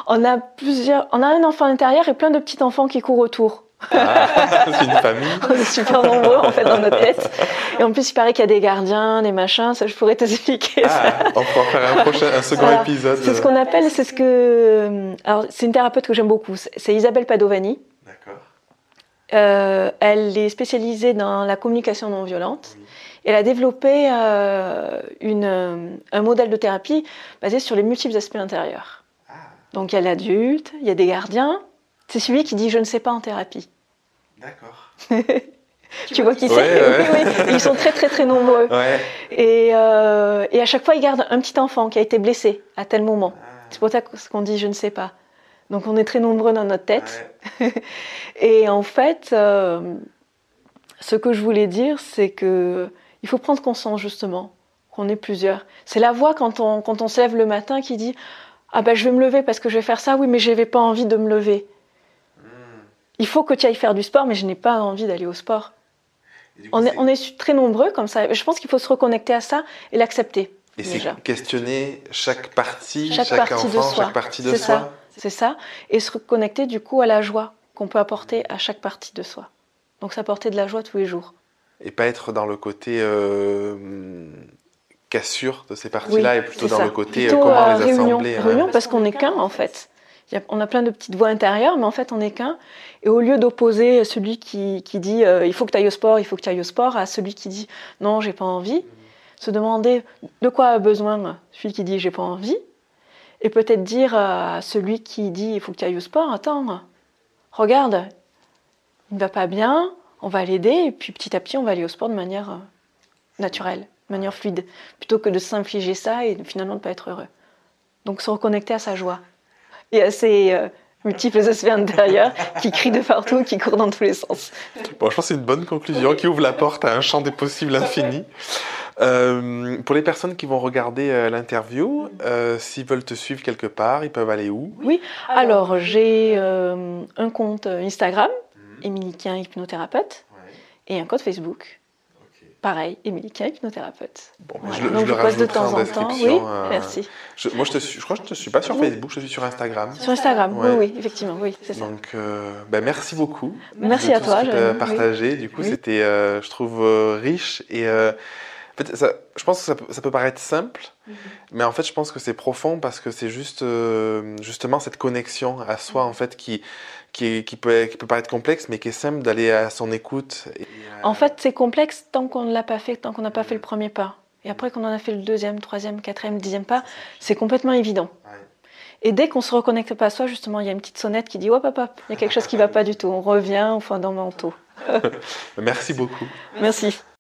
On a plusieurs, on a un enfant intérieur et plein de petits enfants qui courent autour. Ah, [LAUGHS] c'est une famille. on est super nombreux en fait dans notre tête. Et en plus, il paraît qu'il y a des gardiens, des machins. Ça, je pourrais t'expliquer. Ah, on pourra faire un prochain, un second épisode. C'est ce qu'on appelle, c'est ce que. Alors, c'est une thérapeute que j'aime beaucoup. C'est Isabelle Padovani. Euh, elle est spécialisée dans la communication non violente. Elle a développé euh, une, euh, un modèle de thérapie basé sur les multiples aspects intérieurs. Ah. Donc il y a l'adulte, il y a des gardiens. C'est celui qui dit je ne sais pas en thérapie. D'accord. [LAUGHS] tu vois qui c'est oui, oui. Ils sont très très très nombreux. Et, et, à chaque fois, ils gardent un petit enfant qui a été blessé à tel moment. Ah. C'est pour ça qu'on dit je ne sais pas. Donc on est très nombreux dans notre tête. [LAUGHS] et en fait, euh, ce que je voulais dire, c'est que il faut prendre conscience justement qu'on est plusieurs. C'est la voix quand on, quand on se lève le matin qui dit Ah ben je vais me lever parce que je vais faire ça, oui, mais je n'avais pas envie de me lever. Il faut que tu ailles faire du sport, mais je n'ai pas envie d'aller au sport. on, est, on est très nombreux comme ça. Je pense qu'il faut se reconnecter à ça et l'accepter. Et c'est questionner chaque partie, chaque, partie enfant, de chaque partie de soi. C'est ça. Et se reconnecter du coup à la joie qu'on peut apporter à chaque partie de soi. Donc s'apporter de la joie tous les jours. Et pas être dans le côté euh, cassure de ces parties-là, et plutôt dans le côté euh, comment euh, les réunion, assembler. Hein. Réunion parce qu'on n'est qu'un en fait. On a plein de petites voix intérieures, mais en fait on n'est qu'un. Et au lieu d'opposer celui qui, qui dit il faut que tu ailles au sport, il faut que tu ailles au sport, à celui qui dit non, j'ai pas envie, se demander de quoi a besoin celui qui dit j'ai pas envie, et peut-être dire à celui qui dit il faut que tu ailles au sport, attends, regarde, il ne va pas bien, on va l'aider, et puis petit à petit on va aller au sport de manière euh, naturelle, de manière fluide, plutôt que de s'infliger ça et finalement de ne pas être heureux. Donc se reconnecter à sa joie et à ses euh, multiples aspects intérieurs qui crient de partout, qui courent dans tous les sens. Bon, je pense que c'est une bonne conclusion qui ouvre la porte à un champ des possibles infini. Euh, pour les personnes qui vont regarder euh, l'interview, euh, s'ils veulent te suivre quelque part, ils peuvent aller où? Oui, alors j'ai un compte Instagram, mmh. Émilie hypnothérapeute, et un compte Facebook. Pareil, Émilie Quin, hypnothérapeute. Bon, Voilà. je, Donc, je le poste de temps en temps. Oui, euh, merci. je- moi, je, te suis, je crois que je ne suis pas sur. Facebook, je suis sur Instagram. Sur Instagram, Ouais. oui, oui, effectivement, oui, c'est ça. Donc, euh, ben, merci beaucoup. Merci de à tout toi, ce que as oui. partagé. Du coup, Oui. c'était, euh, je trouve, euh, riche. Et en fait, ça- je pense que ça, peut- ça peut paraître simple, Mhm. mais en fait, je pense que c'est profond parce que c'est juste, euh, justement, cette connexion à soi, en fait, qui, qui, est- qui, peut, qui peut paraître complexe, mais qui est simple d'aller à son écoute. et, En fait, c'est complexe tant qu'on ne l'a pas fait, tant qu'on n'a pas fait le premier pas. Et après qu'on en a fait le deuxième, troisième, quatrième, dixième pas, c'est complètement évident. Ouais. Et dès qu'on se reconnecte pas à soi, justement, il y a une petite sonnette qui dit hop, hop, il y a quelque chose qui va pas du tout. On revient au fondamental. [LAUGHS] Merci beaucoup. Merci.